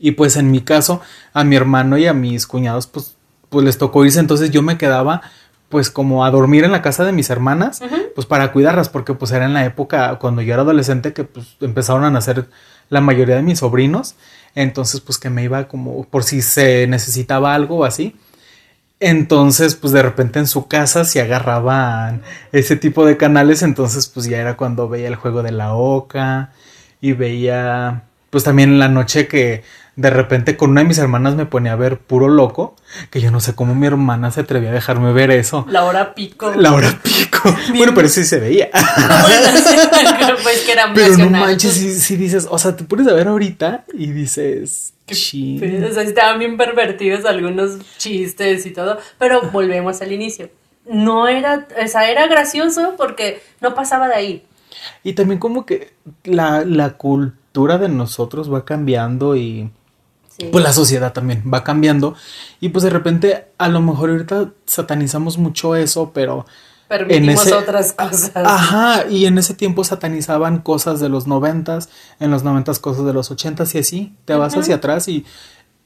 S2: Y pues en mi caso, a mi hermano y a mis cuñados, pues, pues les tocó irse. Entonces yo me quedaba, pues, como a dormir en la casa de mis hermanas, pues para cuidarlas, porque pues era en la época cuando yo era adolescente que pues empezaron a nacer la mayoría de mis sobrinos. Entonces, pues que me iba como por si se necesitaba algo o así. Entonces, pues de repente en su casa se agarraban ese tipo de canales, entonces pues ya era cuando veía el juego de la oca y veía, pues también en la noche que de repente con una de mis hermanas me ponía a ver puro loco, que yo no sé cómo mi hermana se atrevía a dejarme ver eso.
S1: La hora pico.
S2: La hora pico. Bueno, pero sí se veía.
S1: Pues que era
S2: Pero no manches, si, si dices, o sea, te pones a ver ahorita y dices.
S1: Sí, o sea, estaban bien pervertidos algunos chistes y todo, pero volvemos al inicio. No era, o sea, era gracioso porque no pasaba de ahí.
S2: Y también como que la, la cultura de nosotros va cambiando y
S1: Sí.
S2: pues la sociedad también va cambiando. Y pues de repente a lo mejor ahorita satanizamos mucho eso, pero...
S1: Permitimos
S2: ese-
S1: otras cosas.
S2: Ajá, y en ese tiempo satanizaban cosas de los noventas, en los noventas cosas de los ochentas y así, te vas
S1: Ujú.
S2: hacia atrás y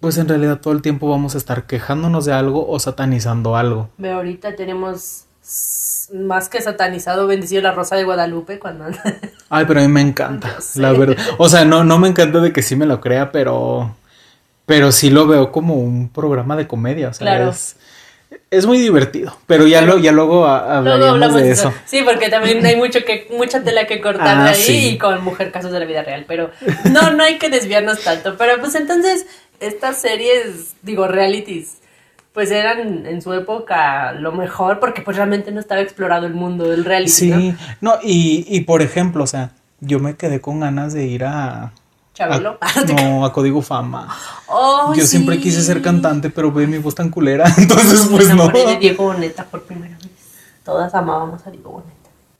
S2: pues en realidad todo el tiempo vamos a estar quejándonos de algo o satanizando algo.
S1: Ve, ahorita tenemos más que satanizado bendecido la Rosa de Guadalupe cuando
S2: Ay, pero a mí me encanta, la verdad. O sea, no, no me encanta de que sí me lo crea, pero, pero sí lo veo como un programa de comedia. O sea,
S1: Claro.
S2: es, es muy divertido. Pero ya, lo, ya luego a-
S1: Luego
S2: de eso.
S1: Sí, porque también hay mucho que mucha tela que cortar
S2: Ah,
S1: ahí
S2: sí.
S1: y con mujer casos de la vida real, pero no no hay que desviarnos tanto, pero pues entonces estas series, digo, realities pues eran en su época lo mejor porque pues realmente no estaba explorado el mundo del reality,
S2: Sí,
S1: ¿no?
S2: no, y, y por ejemplo, o sea, yo me quedé con ganas de ir a,
S1: Chabelo.
S2: no, a Código Fama.
S1: Oh,
S2: Yo siempre quise ser cantante, pero ve mi voz tan culera, entonces
S1: Me
S2: pues no.
S1: enamoré de Diego Boneta por primera vez. Todas amábamos a Diego Boneta.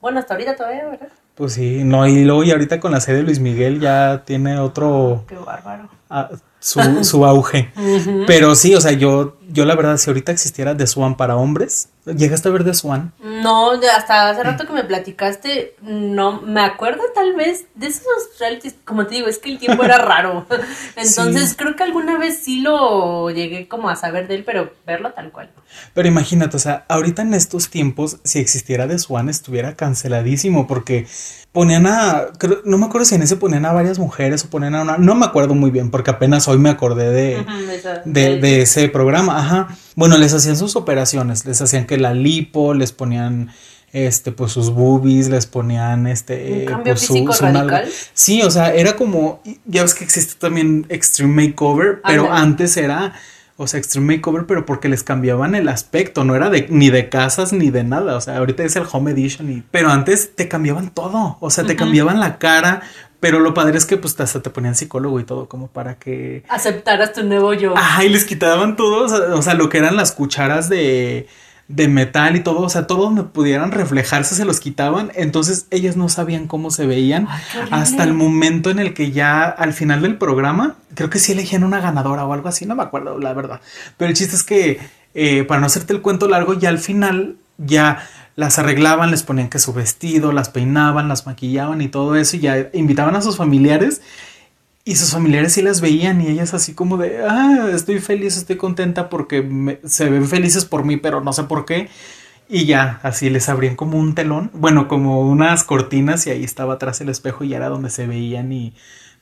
S1: Bueno, hasta ahorita todavía, ¿verdad?
S2: Pues sí, no, y luego y ahorita con la serie de Luis Miguel ya tiene otro
S1: Qué bárbaro.
S2: ah, su, su auge. Pero sí, o sea, yo, yo la verdad, si ahorita existiera The Swan para hombres, ¿llegaste a ver The Swan?
S1: No, hasta hace rato que me platicaste, no me acuerdo tal vez de esos realities, como te digo, es que el tiempo era raro. Entonces
S2: Sí.
S1: creo que alguna vez sí lo llegué como a saber de él, pero verlo tal cual.
S2: Pero imagínate, o sea, ahorita en estos tiempos, si existiera The Swan, estuviera canceladísimo porque ponían a, no me acuerdo si en ese ponían a varias mujeres o ponían a una, no me acuerdo muy bien porque apenas hoy me acordé de,
S1: esa-
S2: de, de ese programa, ajá. Bueno, les hacían sus operaciones, les hacían que la lipo, les ponían este pues sus boobies, les ponían este
S1: ¿Un cambio
S2: pues, su-
S1: físico
S2: su
S1: radical?
S2: Sí, o sea, era como ya ves que existe también Extreme Makeover, pero antes era o sea, Extreme Makeover, pero porque les cambiaban el aspecto, no era de ni de casas ni de nada, o sea, ahorita es el Home Edition y pero antes te cambiaban todo, o sea, te cambiaban la cara, pero lo padre es que pues hasta te ponían psicólogo y todo como para que
S1: Aceptaras tu nuevo yo.
S2: Ajá, y les quitaban todo, o sea, o sea, lo que eran las cucharas de, de metal y todo, o sea, todo donde pudieran reflejarse se los quitaban, entonces ellas no sabían cómo se veían.
S1: Ay,
S2: hasta el momento en el que ya al final del programa, creo que sí elegían una ganadora o algo así, no me acuerdo la verdad, pero el chiste es que, eh, para no hacerte el cuento largo, ya al final ya las arreglaban, les ponían que su vestido, las peinaban, las maquillaban y todo eso, y ya invitaban a sus familiares y sus familiares sí las veían y ellas así como de, ah, estoy feliz, estoy contenta porque me- se ven felices por mí, pero no sé por qué. Y ya, así les abrían como un telón, bueno, como unas cortinas y ahí estaba atrás el espejo y ya era donde se veían y...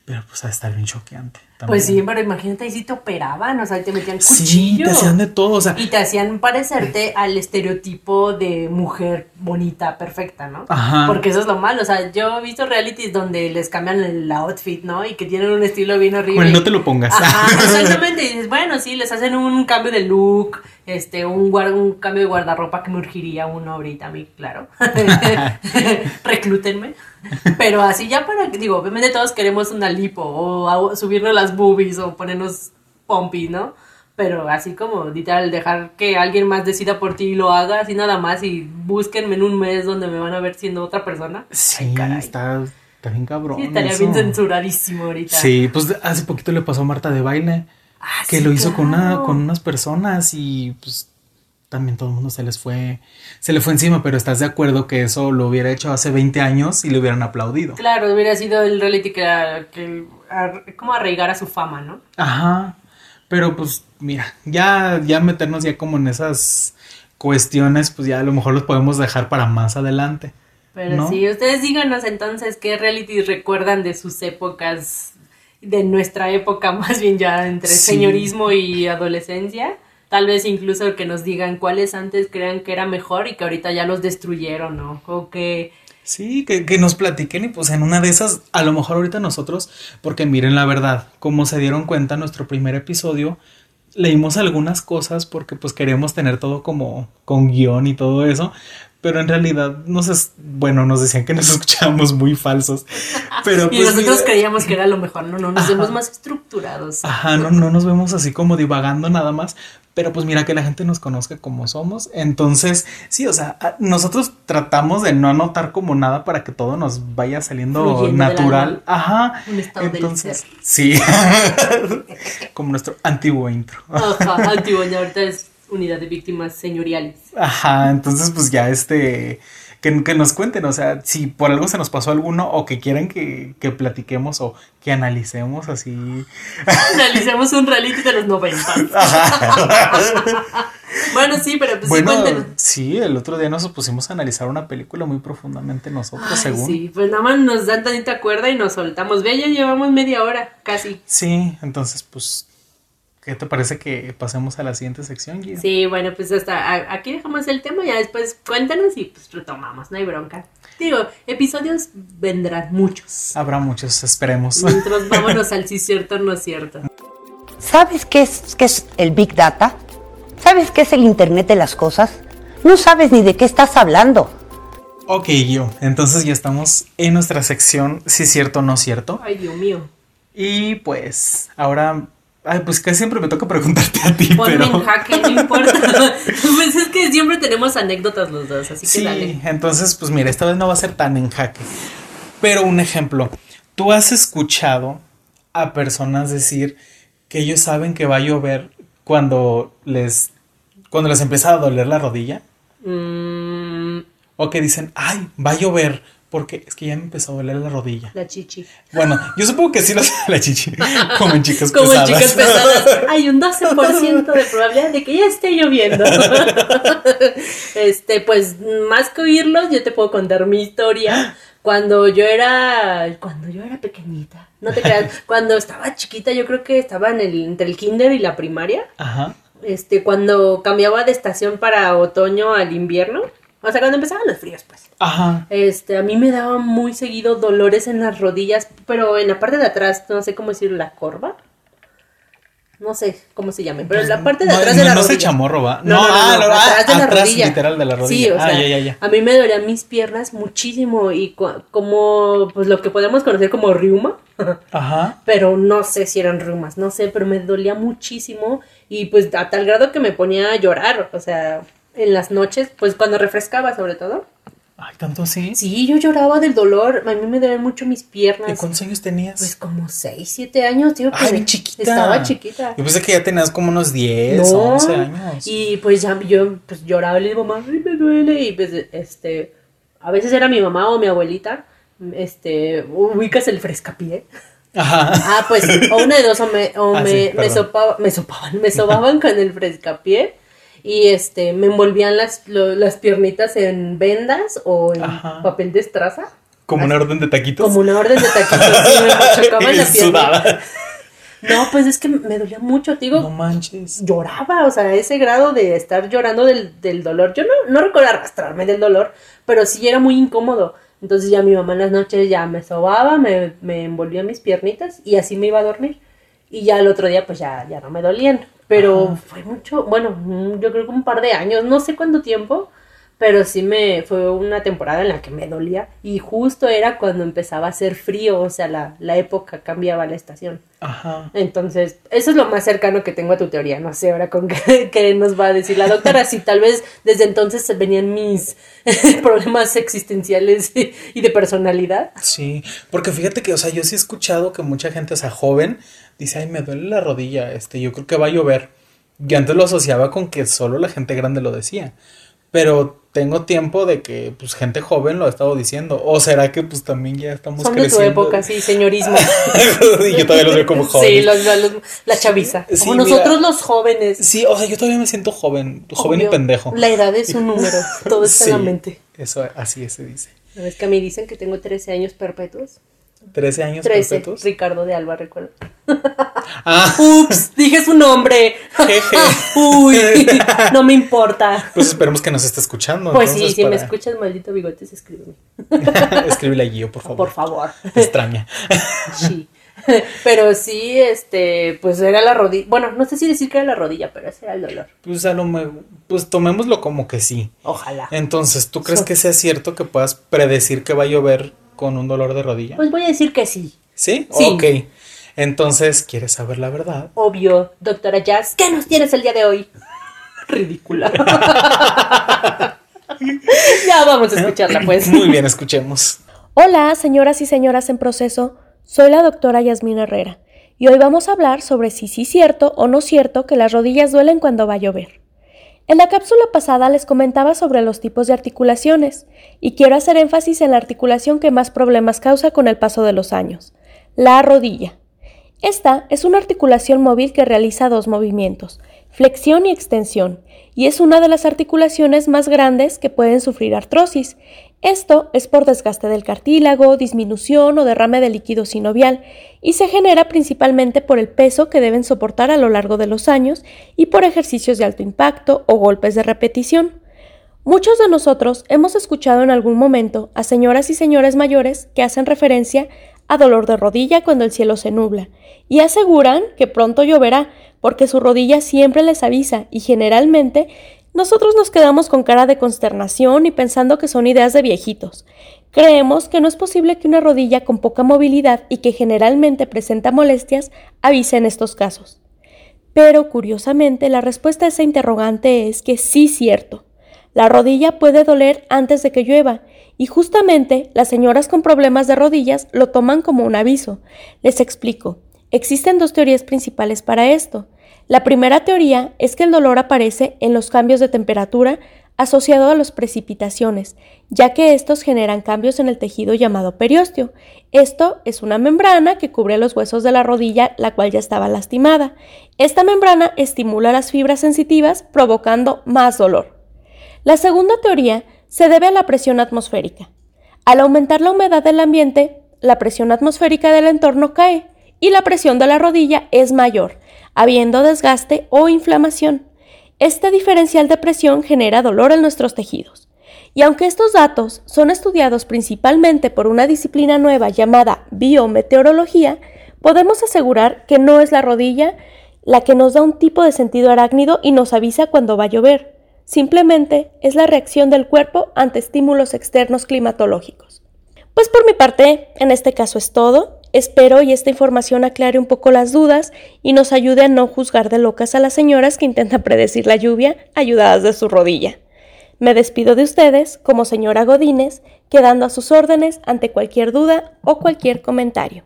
S2: Pero pues a estar bien choqueante.
S1: Pues sí, pero imagínate, ahí sí te operaban, o sea, te metían
S2: Sí,
S1: cuchillo.
S2: te hacían de todo, o sea...
S1: Y te hacían parecerte al estereotipo de mujer bonita, perfecta, ¿no?
S2: Ajá.
S1: Porque eso es lo malo. O sea, yo he visto realities donde les cambian el outfit, ¿no? Y que tienen un estilo bien horrible.
S2: Bueno, no te lo pongas.
S1: Ajá, exactamente. Y dices, bueno, sí, les hacen un cambio de look, este, un, un cambio de guardarropa que me urgiría uno ahorita a mí, claro. Reclútenme. Pero así ya para digo, obviamente todos queremos una lipo o subirnos las boobies o ponernos pompi, ¿no? Pero así como literal dejar que alguien más decida por ti y lo haga así nada más y búsquenme en un mes donde me van a ver siendo otra persona.
S2: Sí,
S1: Ay,
S2: está, está bien cabrón.
S1: Sí, estaría
S2: eso.
S1: bien censuradísimo ahorita.
S2: Sí, pues hace poquito le pasó a Marta de baile.
S1: Ah,
S2: que
S1: sí,
S2: lo hizo con, una,
S1: claro.
S2: con unas personas y pues también todo el mundo se les fue, se le fue encima, pero estás de acuerdo que eso lo hubiera hecho hace 20 años y le hubieran aplaudido.
S1: Claro, hubiera sido el reality que, que ar- como arraigara su fama, ¿no?
S2: Ajá, pero pues mira, ya, ya meternos ya como en esas cuestiones, pues ya a lo mejor los podemos dejar para más adelante.
S1: Pero
S2: ¿No?
S1: sí, ustedes díganos entonces qué realities recuerdan de sus épocas, de nuestra época más bien ya entre
S2: Sí.
S1: señorismo y adolescencia. Tal vez incluso que nos digan cuáles antes crean que era mejor y que ahorita ya los destruyeron, ¿no? O que
S2: Sí, que, que nos platiquen y pues en una de esas, a lo mejor ahorita nosotros, porque miren la verdad, como se dieron cuenta en nuestro primer episodio, leímos algunas cosas porque pues queremos tener todo como con guion y todo eso, pero en realidad nos es, bueno, nos decían que nos escuchábamos muy falsos, pero
S1: y
S2: pues
S1: nosotros
S2: mira,
S1: creíamos que era lo mejor, no, no, nos
S2: Ajá.
S1: vemos más estructurados.
S2: Ajá, no, no nos vemos así como divagando nada más, pero pues mira que la gente nos conozca como somos, entonces sí, o sea, nosotros tratamos de no anotar como nada para que todo nos vaya saliendo
S1: Fluyendo del
S2: natural, ajá,
S1: Un estado del
S2: entonces
S1: ser.
S2: sí, como nuestro antiguo intro,
S1: Ajá, antiguo, ya ahorita es unidad de víctimas señoriales.
S2: ajá, entonces pues ya este, que, que nos cuenten, o sea, si por algo se nos pasó alguno o que quieren que, que platiquemos o que analicemos así,
S1: Analicemos un reality de los 90. bueno, sí, pero pues
S2: Bueno,
S1: sí, cuéntenos.
S2: sí, el otro día nos pusimos a analizar una película muy profundamente nosotros,
S1: Ay,
S2: según. Sí.
S1: Sí, pues nada más nos dan tantita cuerda y nos soltamos. Ve, ya llevamos media hora, casi.
S2: entonces, pues, ¿qué te parece que pasemos a la siguiente sección, Gio?
S1: Sí, bueno, pues hasta aquí dejamos el tema, ya después cuéntanos y pues retomamos, no hay bronca. Digo, episodios vendrán muchos.
S2: Habrá muchos, esperemos.
S1: Mientras vámonos al sí cierto, no cierto.
S4: ¿Sabes qué es, qué es el Big Data? ¿Sabes qué es el Internet de las Cosas? No sabes ni de qué estás hablando.
S2: ok, Gio, entonces ya estamos en nuestra sección, sí cierto, no cierto.
S1: Ay, Dios mío.
S2: Y pues, ahora. Ay, pues casi siempre me toca preguntarte a ti,
S1: Ponme
S2: pero.
S1: en jaque, no importa. pues es que siempre tenemos anécdotas los dos, así que
S2: Sí,
S1: dale.
S2: entonces, pues mira, esta vez no va a ser tan en jaque. Pero un ejemplo, tú has escuchado a personas decir que ellos saben que va a llover cuando les cuando les empieza a doler la rodilla
S1: Mm,
S2: o que dicen, "Ay, va a llover porque es que ya me empezó a doler la rodilla."
S1: la chichi.
S2: Bueno, yo supongo que sí los la chichi, como en chicas
S1: Como en
S2: pesadas.
S1: chicas pesadas, hay un 12% de probabilidad de que ya esté lloviendo. este, pues más que oírlos, yo te puedo contar mi historia. Cuando yo era, cuando yo era pequeñita, no te creas, cuando estaba chiquita, yo creo que estaba en el, entre el kinder y la primaria,
S2: Ajá.
S1: este, cuando cambiaba de estación para otoño al invierno, o sea, cuando empezaban los fríos, pues.
S2: Ajá.
S1: Este, a mí me daba muy seguido dolores en las rodillas, pero en la parte de atrás, no sé cómo decir, la corva. No sé cómo se llame, pero en la parte de
S2: No,
S1: atrás
S2: no,
S1: de la
S2: no es el
S1: rodilla.
S2: chamorro, ¿va?
S1: No, no, no,
S2: ah,
S1: no,
S2: ah,
S1: atrás de la
S2: atrás,
S1: rodilla.
S2: literal de la rodilla.
S1: Sí, o
S2: ah,
S1: sea,
S2: ya, ya, ya.
S1: a mí me dolían mis piernas muchísimo y como, pues lo que podemos conocer como riuma,
S2: Ajá.
S1: pero no sé si eran riumas, no sé, pero me dolía muchísimo y pues a tal grado que me ponía a llorar, o sea, en las noches, pues cuando refrescaba sobre todo.
S2: Ay, tanto así.
S1: Sí, yo lloraba del dolor. A mí me dolían mucho mis
S2: ¿Y
S1: piernas.
S2: cuántos años tenías?
S1: Pues como 6, 7 años, tío.
S2: Ay, bien chiquita.
S1: Estaba chiquita.
S2: Yo pensé que ya tenías como unos 10,
S1: No,
S2: 11 años.
S1: Y pues ya yo pues lloraba y le digo, mamá, ay, me duele. Y pues este, a veces era mi mamá o mi abuelita. Este, ubicas el frescapié.
S2: Ajá.
S1: Ah, pues, o una de dos, o me, o
S2: Ah,
S1: me,
S2: sí,
S1: me, sopaba- me sopaban, me sobaban con el frescapié. Y este, me envolvían las, lo- las piernitas en vendas o en
S2: Ajá.
S1: papel de estraza.
S2: Como una orden de taquitos.
S1: Como una orden de taquitos. y me la pierna. No, pues es que me dolía mucho, digo.
S2: No manches.
S1: Lloraba, o sea, ese grado de estar llorando del, del dolor. Yo no, no recuerdo arrastrarme del dolor, pero sí era muy incómodo. Entonces ya mi mamá en las noches ya me sobaba, me, me envolvía mis piernitas y así me iba a dormir. Y ya el otro día pues ya, ya no me dolían. Pero fue mucho, bueno, mm, yo creo que un par de años, no sé cuánto tiempo, pero sí me fue una temporada en la que me dolía. Y justo era cuando empezaba a hacer frío, o sea, la, la época cambiaba la estación.
S2: Ajá.
S1: Entonces, eso es lo más cercano que tengo a tu teoría. No sé ahora con qué, qué nos va a decir la doctora. Si tal vez desde entonces se venían mis problemas existenciales y, y de personalidad.
S2: Sí, porque fíjate que, o sea, yo sí he escuchado que mucha gente, o sea, joven, dice, ay, me duele la rodilla, este, yo creo que va a llover. Yo antes lo asociaba con que solo la gente grande lo decía. Pero tengo tiempo de que, pues, gente joven lo ha estado diciendo. O será que, pues, también ya estamos
S1: Son de tu
S2: creciendo.
S1: época, sí, señorismo.
S2: y yo todavía los veo como jóvenes.
S1: Sí, los- los- la chaviza.
S2: Sí,
S1: Como nosotros los jóvenes.
S2: Sí, o sea, yo todavía me siento joven, joven y
S1: Obvio,
S2: pendejo.
S1: La edad es un número, todo está en la
S2: Sí,
S1: mente.
S2: Eso, así es, se dice.
S1: Es que a mí dicen que tengo 13 años perpetuos.
S2: 13 años
S1: 13,
S2: perpetuos.
S1: Ricardo de Alba, recuerdo.
S2: Ah,
S1: Ups, dije su nombre.
S2: Jeje.
S1: Uy, no me importa.
S2: pues esperemos que nos esté escuchando.
S1: Pues sí, si me escuchas, maldito bigotes, escríbeme.
S2: Escríbele a Gio, por favor.
S1: Por favor.
S2: Te extraña.
S1: Sí. Pero sí, este, pues era la rodilla. Bueno, no sé si decir que era la rodilla, pero ese era el dolor.
S2: Pues a lo mejor, pues tomémoslo como que sí.
S1: Ojalá.
S2: Entonces, ¿tú crees
S1: So-
S2: que sea cierto que puedas predecir que va a llover con un dolor de rodilla?
S1: Pues voy a decir que sí.
S2: ¿Sí?
S1: sí.
S2: Ok. Entonces, ¿quieres saber la verdad?
S1: Obvio, doctora Jazz, ¿qué nos tienes el día de hoy? Ridícula. ya vamos a escucharla, pues.
S2: Muy bien, escuchemos.
S5: Hola, señoras y señoras en proceso. Soy la doctora Yasmina Herrera y hoy vamos a hablar sobre si sí es cierto o no cierto que las rodillas duelen cuando va a llover. En la cápsula pasada les comentaba sobre los tipos de articulaciones y quiero hacer énfasis en la articulación que más problemas causa con el paso de los años, la rodilla. Esta es una articulación móvil que realiza dos movimientos, flexión y extensión, y es una de las articulaciones más grandes que pueden sufrir artrosis. Esto es por desgaste del cartílago, disminución o derrame de líquido sinovial, y se genera principalmente por el peso que deben soportar a lo largo de los años y por ejercicios de alto impacto o golpes de repetición. Muchos de nosotros hemos escuchado en algún momento a señoras y señores mayores que hacen referencia a dolor de rodilla cuando el cielo se nubla y aseguran que pronto lloverá porque su rodilla siempre les avisa y generalmente nosotros nos quedamos con cara de consternación y pensando que son ideas de viejitos. Creemos que no es posible que una rodilla con poca movilidad y que generalmente presenta molestias avise en estos casos. Pero curiosamente la respuesta a esa interrogante es que sí cierto. La rodilla puede doler antes de que llueva y justamente las señoras con problemas de rodillas lo toman como un aviso. Les explico. Existen dos teorías principales para esto. La primera teoría es que el dolor aparece en los cambios de temperatura asociado a las precipitaciones, ya que estos generan cambios en el tejido llamado periósteo. Esto es una membrana que cubre los huesos de la rodilla, la cual ya estaba lastimada. Esta membrana estimula las fibras sensitivas, provocando más dolor. La segunda teoría se debe a la presión atmosférica. Al aumentar la humedad del ambiente, la presión atmosférica del entorno cae y la presión de la rodilla es mayor, habiendo desgaste o inflamación. Este diferencial de presión genera dolor en nuestros tejidos. Y aunque estos datos son estudiados principalmente por una disciplina nueva llamada biometeorología, podemos asegurar que no es la rodilla la que nos da un tipo de sentido arácnido y nos avisa cuando va a llover. Simplemente es la reacción del cuerpo ante estímulos externos climatológicos. Pues por mi parte, en este caso es todo. Espero y esta información aclare un poco las dudas y nos ayude a no juzgar de locas a las señoras que intentan predecir la lluvia ayudadas de su rodilla. Me despido de ustedes como señora Godínez, quedando a sus órdenes ante cualquier duda o cualquier comentario.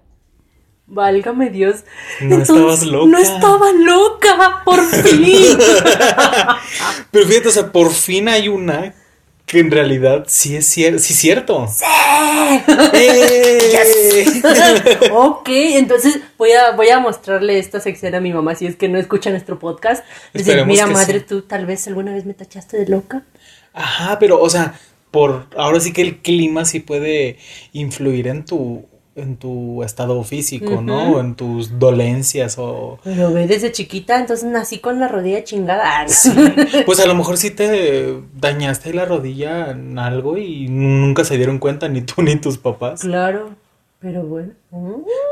S1: Válgame Dios.
S2: No estabas loca.
S1: No estaba loca, por fin.
S2: Pero fíjate, o sea, por fin hay una que en realidad sí es cierto. Sí, cierto. ¡Eh!
S1: ok, entonces voy a, voy a mostrarle esta sección a mi mamá si es que no escucha nuestro podcast. Decir,
S2: Esperemos
S1: mira, madre,
S2: sí.
S1: tú tal vez alguna vez me tachaste de loca.
S2: Ajá, pero, o sea, por ahora sí que el clima sí puede influir en tu en tu estado físico, ¿no?
S1: Ujú.
S2: O en tus dolencias o
S1: Pero ve desde chiquita, entonces nací con la rodilla chingada.
S2: pues a lo mejor sí te dañaste la rodilla en algo y nunca se dieron cuenta ni tú ni tus papás.
S1: Claro, pero bueno.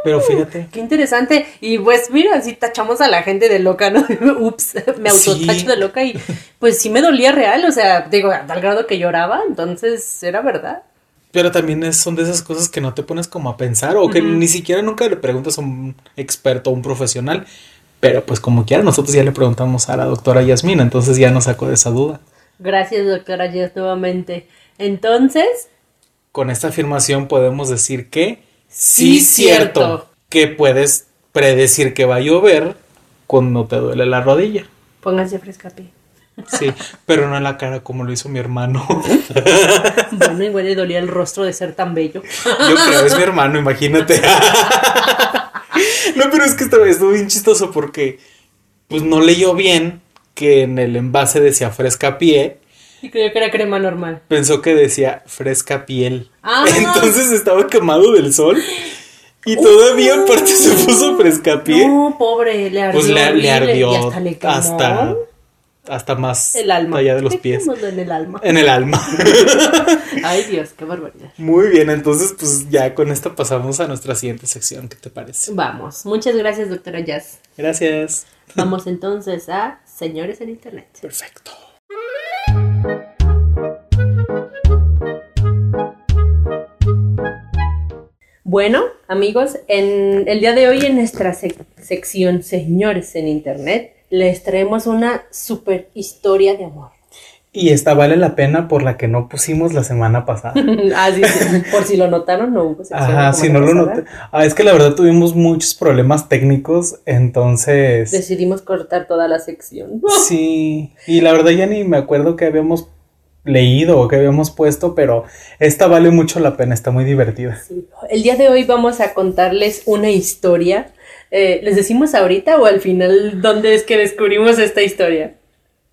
S2: Pero fíjate,
S1: Qué interesante. Y pues mira, si tachamos a la gente de loca, ¿no? Ups, me autotacho
S2: Sí.
S1: de loca y pues sí me dolía real, o sea, digo, a tal grado que lloraba, entonces era verdad.
S2: Pero también es- son de esas cosas que no te pones como a pensar o que ni siquiera nunca le preguntas a un experto o un profesional. Pero pues como quiera, nosotros ya le preguntamos a la doctora Yasmina, entonces ya nos sacó de esa duda.
S1: Gracias, doctora Jess, nuevamente. Entonces,
S2: Con esta afirmación podemos decir que
S1: Sí,
S2: sí, cierto,
S1: cierto.
S2: que puedes predecir que va a llover cuando te duele la rodilla.
S1: pónganse frescapi.
S2: Sí, pero no en la cara como lo hizo mi hermano.
S1: Bueno, igual le dolía el rostro de ser tan bello.
S2: Yo creo, es mi hermano, imagínate. No, pero es que estuvo, estuvo bien chistoso porque pues no leyó bien que en el envase decía fresca pie,
S1: Y creyó que era crema normal.
S2: pensó que decía fresca piel.
S1: Ah.
S2: Entonces estaba quemado del sol y todavía aparte se puso fresca pie.
S1: No, pobre, le ardió.
S2: pues le, ardió
S1: y hasta le quemó
S2: hasta, hasta más
S1: el alma.
S2: allá de los pies.
S1: En el alma.
S2: En el alma.
S1: Ay, Dios, qué barbaridad.
S2: Muy bien, entonces pues ya con esto pasamos a nuestra siguiente sección. ¿Qué te parece?
S1: Vamos, muchas gracias, doctora Jazz.
S2: Gracias.
S1: Vamos entonces a Señores en Internet.
S2: Perfecto.
S1: Bueno, amigos, en el día de hoy en nuestra sec- sección Señores en Internet les traemos una super historia de amor.
S2: Y esta vale la pena por la que no pusimos la semana pasada.
S1: ah, sí, sí. Por si lo notaron, no hubo sección
S2: Ajá, si no lo noté. Ah, es que la verdad tuvimos muchos problemas técnicos, entonces...
S1: Decidimos cortar toda la sección.
S2: Sí, y la verdad ya ni me acuerdo que habíamos leído o que habíamos puesto, pero esta vale mucho la pena, está muy divertida.
S1: Sí. El día de hoy vamos a contarles una historia. Eh, ¿Les decimos ahorita o al final dónde es que descubrimos esta historia?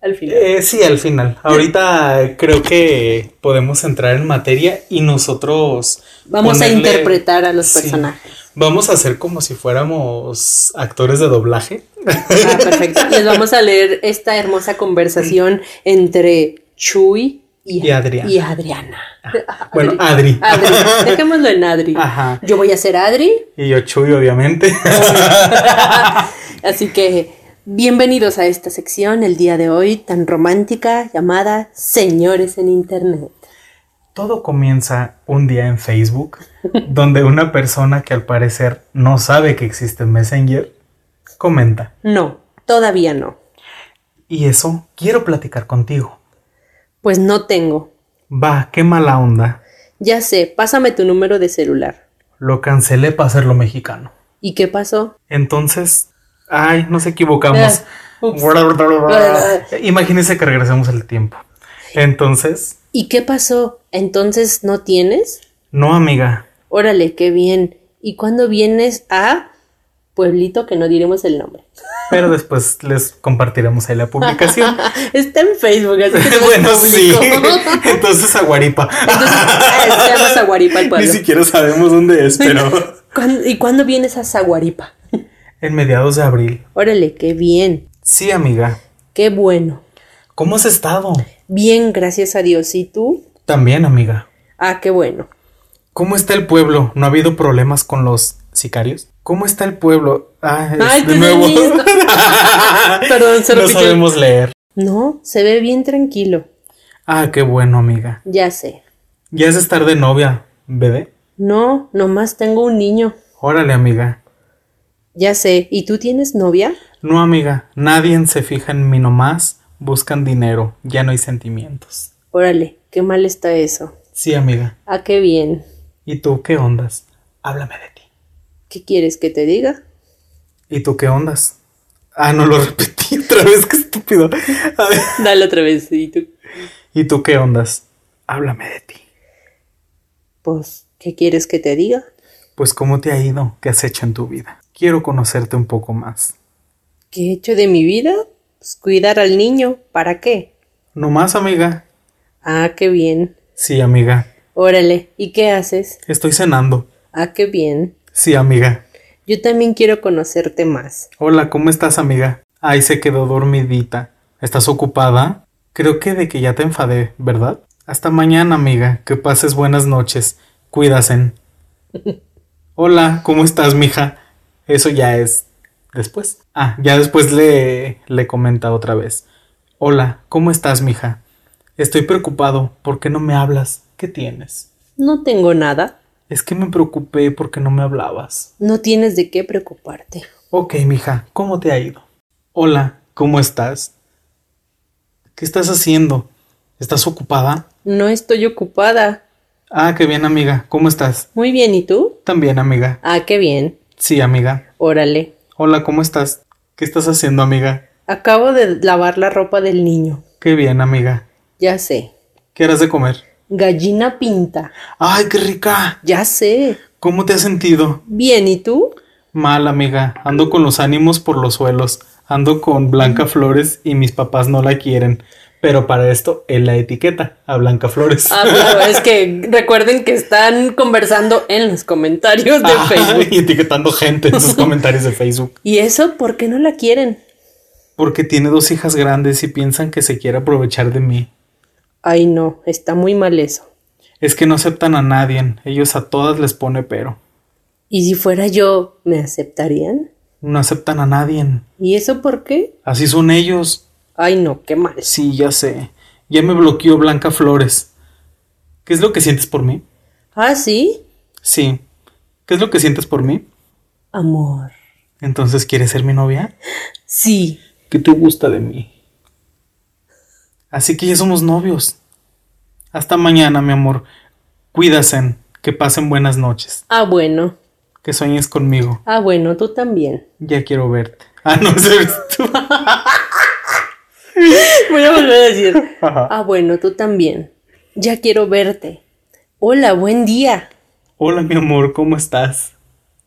S1: Al final.
S2: Eh, sí, al final. Ahorita creo que podemos entrar en materia y nosotros...
S1: Vamos a interpretar a los
S2: Sí.
S1: personajes.
S2: Vamos a hacer como si fuéramos actores de doblaje.
S1: Ah, perfecto. Les vamos a leer esta hermosa conversación entre Chuy y,
S2: Y Adriana.
S1: y Adriana.
S2: Bueno, Adri.
S1: Adri. Dejémoslo en Adri.
S2: Ajá.
S1: Yo voy a ser Adri,
S2: Y yo Chuy, obviamente.
S1: así que bienvenidos a esta sección el día de hoy tan romántica llamada Señores en Internet.
S2: Todo comienza un día en Facebook, donde una persona que al parecer no sabe que existe Messenger comenta.
S1: No, todavía no.
S2: Y eso quiero platicar contigo.
S1: Pues no tengo.
S2: Va, qué mala onda.
S1: Ya sé, pásame tu número de celular.
S2: Lo cancelé para hacerlo mexicano.
S1: ¿Y qué pasó?
S2: Entonces, ay, nos equivocamos.
S1: Ups.
S2: Imagínense que regresemos el tiempo. Entonces,
S1: ¿Y qué pasó? ¿Entonces no tienes?
S2: no, amiga.
S1: Órale, qué bien. ¿Y cuándo vienes a pueblito que no diremos el nombre?
S2: Pero después les compartiremos ahí la publicación.
S1: Está en Facebook, así que
S2: bueno, sí. Entonces, Aguaripa.
S1: Entonces, ah, se llama Zaguaripa el
S2: Ni
S1: pueblo.
S2: siquiera sabemos dónde es, pero
S1: ¿Cuándo- ¿Y cuándo vienes a Zaguaripa?
S2: en mediados de abril.
S1: Órale, qué bien.
S2: Sí, amiga.
S1: Qué bueno.
S2: ¿Cómo has estado?
S1: Bien, gracias a Dios. ¿Y tú?
S2: También, amiga.
S1: Ah, qué bueno.
S2: ¿Cómo está el pueblo? ¿No ha habido problemas con los sicarios? ¿Cómo está el pueblo? Ah, es
S1: Ay,
S2: de nuevo.
S1: Perdón, se
S2: no
S1: repitió.
S2: sabemos leer.
S1: No, se ve bien tranquilo.
S2: Ah, qué bueno, amiga.
S1: Ya sé.
S2: Ya es estar de novia, bebé.
S1: No, nomás tengo un niño.
S2: Órale, amiga.
S1: Ya sé. ¿Y tú tienes novia?
S2: No, amiga. Nadie se fija en mí nomás. Buscan dinero. Ya no hay sentimientos.
S1: Órale, qué mal está eso.
S2: Sí, amiga.
S1: Ah, qué bien.
S2: ¿Y tú qué ondas? Háblame de ti.
S1: ¿Qué quieres que te diga?
S2: ¿Y tú qué ondas? Ah, no lo repetí otra vez, qué estúpido. A ver.
S1: Dale otra vez. ¿Y tú?
S2: ¿Y tú qué ondas? Háblame de ti.
S1: Pues, ¿qué quieres que te diga?
S2: Pues cómo te ha ido, qué has hecho en tu vida. Quiero conocerte un poco más.
S1: ¿Qué he hecho de mi vida? Pues cuidar al niño. ¿Para qué?
S2: ¿No más, amiga?
S1: Ah, qué bien.
S2: Sí, amiga.
S1: Órale, ¿y qué haces?
S2: Estoy cenando.
S1: Ah, qué bien.
S2: Sí, amiga.
S1: Yo también quiero conocerte más.
S2: Hola, ¿cómo estás, amiga? Ay, se quedó dormidita. ¿Estás ocupada? Creo que de que ya te enfadé, ¿verdad? Hasta mañana, amiga. Que pases buenas noches. Cuídasen. Hola, ¿cómo estás, mija? Eso ya es después. Ah, ya después le, le comenta otra vez. Hola, ¿cómo estás, mija? Estoy preocupado. ¿Por qué no me hablas? ¿Qué tienes?
S1: No tengo nada.
S2: Es que me preocupé porque no me hablabas.
S1: No tienes de qué preocuparte.
S2: Ok, mija, ¿cómo te ha ido? Hola, ¿cómo estás? ¿Qué estás haciendo? ¿Estás ocupada?
S1: No estoy ocupada.
S2: Ah, qué bien, amiga. ¿Cómo estás?
S1: Muy bien, ¿y tú?
S2: También, amiga.
S1: Ah, qué bien.
S2: Sí, amiga.
S1: Órale.
S2: Hola, ¿cómo estás? ¿Qué estás haciendo, amiga?
S1: Acabo de lavar la ropa del niño.
S2: Qué bien, amiga.
S1: Ya sé.
S2: ¿Qué harás de comer?
S1: Gallina pinta.
S2: ¡Ay, qué rica!
S1: Ya sé.
S2: ¿Cómo te has sentido?
S1: Bien, ¿y tú?
S2: Mal, amiga. Ando con los ánimos por los suelos. Ando con Blanca Flores y mis papás no la quieren. Pero para esto, en la etiqueta a Blanca Flores.
S1: Ah, claro, es que recuerden que están conversando en los comentarios de
S2: Ajá,
S1: Facebook.
S2: y etiquetando gente en sus comentarios de Facebook.
S1: ¿Y eso por qué no la quieren?
S2: Porque tiene dos hijas grandes y piensan que se quiere aprovechar de mí.
S1: Ay, no, está muy mal eso.
S2: Es que no aceptan a nadie. Ellos a todas les pone pero.
S1: ¿Y si fuera yo, me aceptarían?
S2: No aceptan a nadie.
S1: ¿Y eso por qué?
S2: Así son ellos.
S1: Ay, no, qué mal.
S2: Sí, ya sé. Ya me bloqueó Blanca Flores. ¿Qué es lo que sientes por mí?
S1: Ah, sí.
S2: Sí. ¿Qué es lo que sientes por mí?
S1: Amor.
S2: Entonces, ¿quieres ser mi novia?
S1: Sí.
S2: ¿Qué te gusta de mí? Así que ya somos novios. Hasta mañana, mi amor. Cuídasen. Que pasen buenas noches.
S1: Ah, bueno.
S2: Que sueñes conmigo.
S1: Ah, bueno, tú también.
S2: Ya quiero verte. Ah, no, eres tú.
S1: Voy a volver a decir.
S2: Ajá.
S1: Ah, bueno, tú también. Ya quiero verte. Hola, buen día.
S2: Hola, mi amor, ¿cómo estás?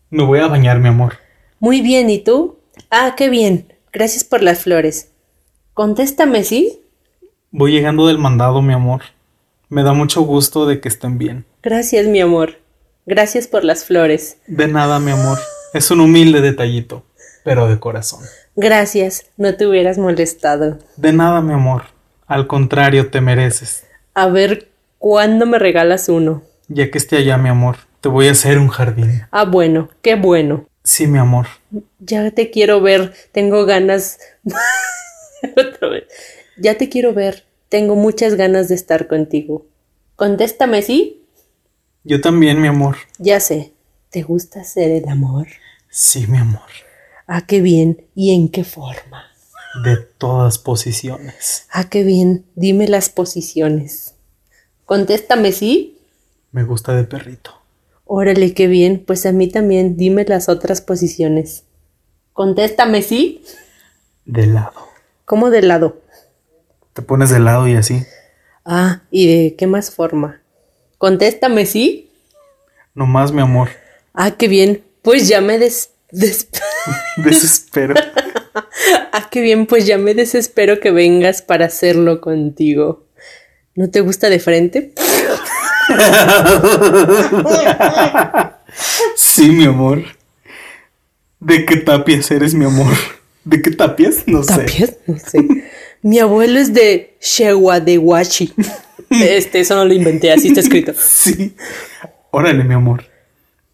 S2: Me voy a bañar, mi amor.
S1: Muy bien, ¿y tú? Ah, qué bien. Gracias por las flores. Contéstame, ¿sí?
S2: Voy llegando del mandado, mi amor. Me da mucho gusto de que estén bien.
S1: Gracias, mi amor. Gracias por las flores.
S2: De nada, mi amor. Es un humilde detallito, pero de corazón.
S1: Gracias, no te hubieras molestado.
S2: De nada, mi amor. Al contrario, te mereces.
S1: A ver, ¿cuándo me regalas uno?
S2: Ya que esté allá, mi amor, te voy a hacer un jardín.
S1: Ah, bueno, qué bueno.
S2: Sí, mi amor.
S1: Ya te quiero ver, tengo ganas. Otra vez. Ya te quiero ver, tengo muchas ganas de estar contigo. Contéstame sí.
S2: Yo también, mi amor.
S1: Ya sé. ¿Te gusta hacer el amor?
S2: Sí, mi amor.
S1: Ah, qué bien. ¿Y en qué forma?
S2: De todas posiciones.
S1: Ah, qué bien. Dime las posiciones. Contéstame sí.
S2: Me gusta de perrito.
S1: Órale, qué bien. Pues a mí también. Dime las otras posiciones. Contéstame sí.
S2: De lado.
S1: ¿Cómo de lado?
S2: Te pones de lado y así.
S1: Ah, ¿y de qué más forma? Contéstame sí.
S2: Nomás, mi amor.
S1: Ah, qué bien. Pues ya me des... des-
S2: Desespero.
S1: ah, qué bien. Pues ya me desespero que vengas para hacerlo contigo. ¿No te gusta de frente?
S2: Sí, mi amor. ¿De qué tapias eres, mi amor? ¿De qué tapias? No sé.
S1: ¿Tapias? No sé. Mi abuelo es de Shewadewachi. Este, eso no lo inventé, así está escrito.
S2: Sí. Órale, mi amor.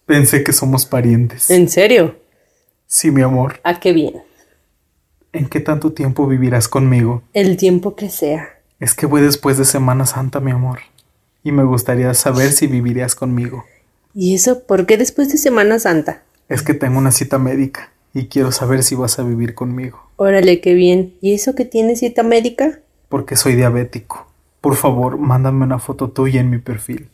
S2: Pensé que somos parientes.
S1: ¿En serio?
S2: Sí, mi amor.
S1: Ah, qué bien.
S2: ¿En qué tanto tiempo vivirás conmigo?
S1: El tiempo que sea.
S2: Es que voy después de Semana Santa, mi amor. Y me gustaría saber si vivirías conmigo.
S1: ¿Y eso por qué después de Semana Santa?
S2: Es que tengo una cita médica y quiero saber si vas a vivir conmigo.
S1: Órale, qué bien. ¿Y eso que tiene cita médica?
S2: Porque soy diabético. Por favor, mándame una foto tuya en mi perfil.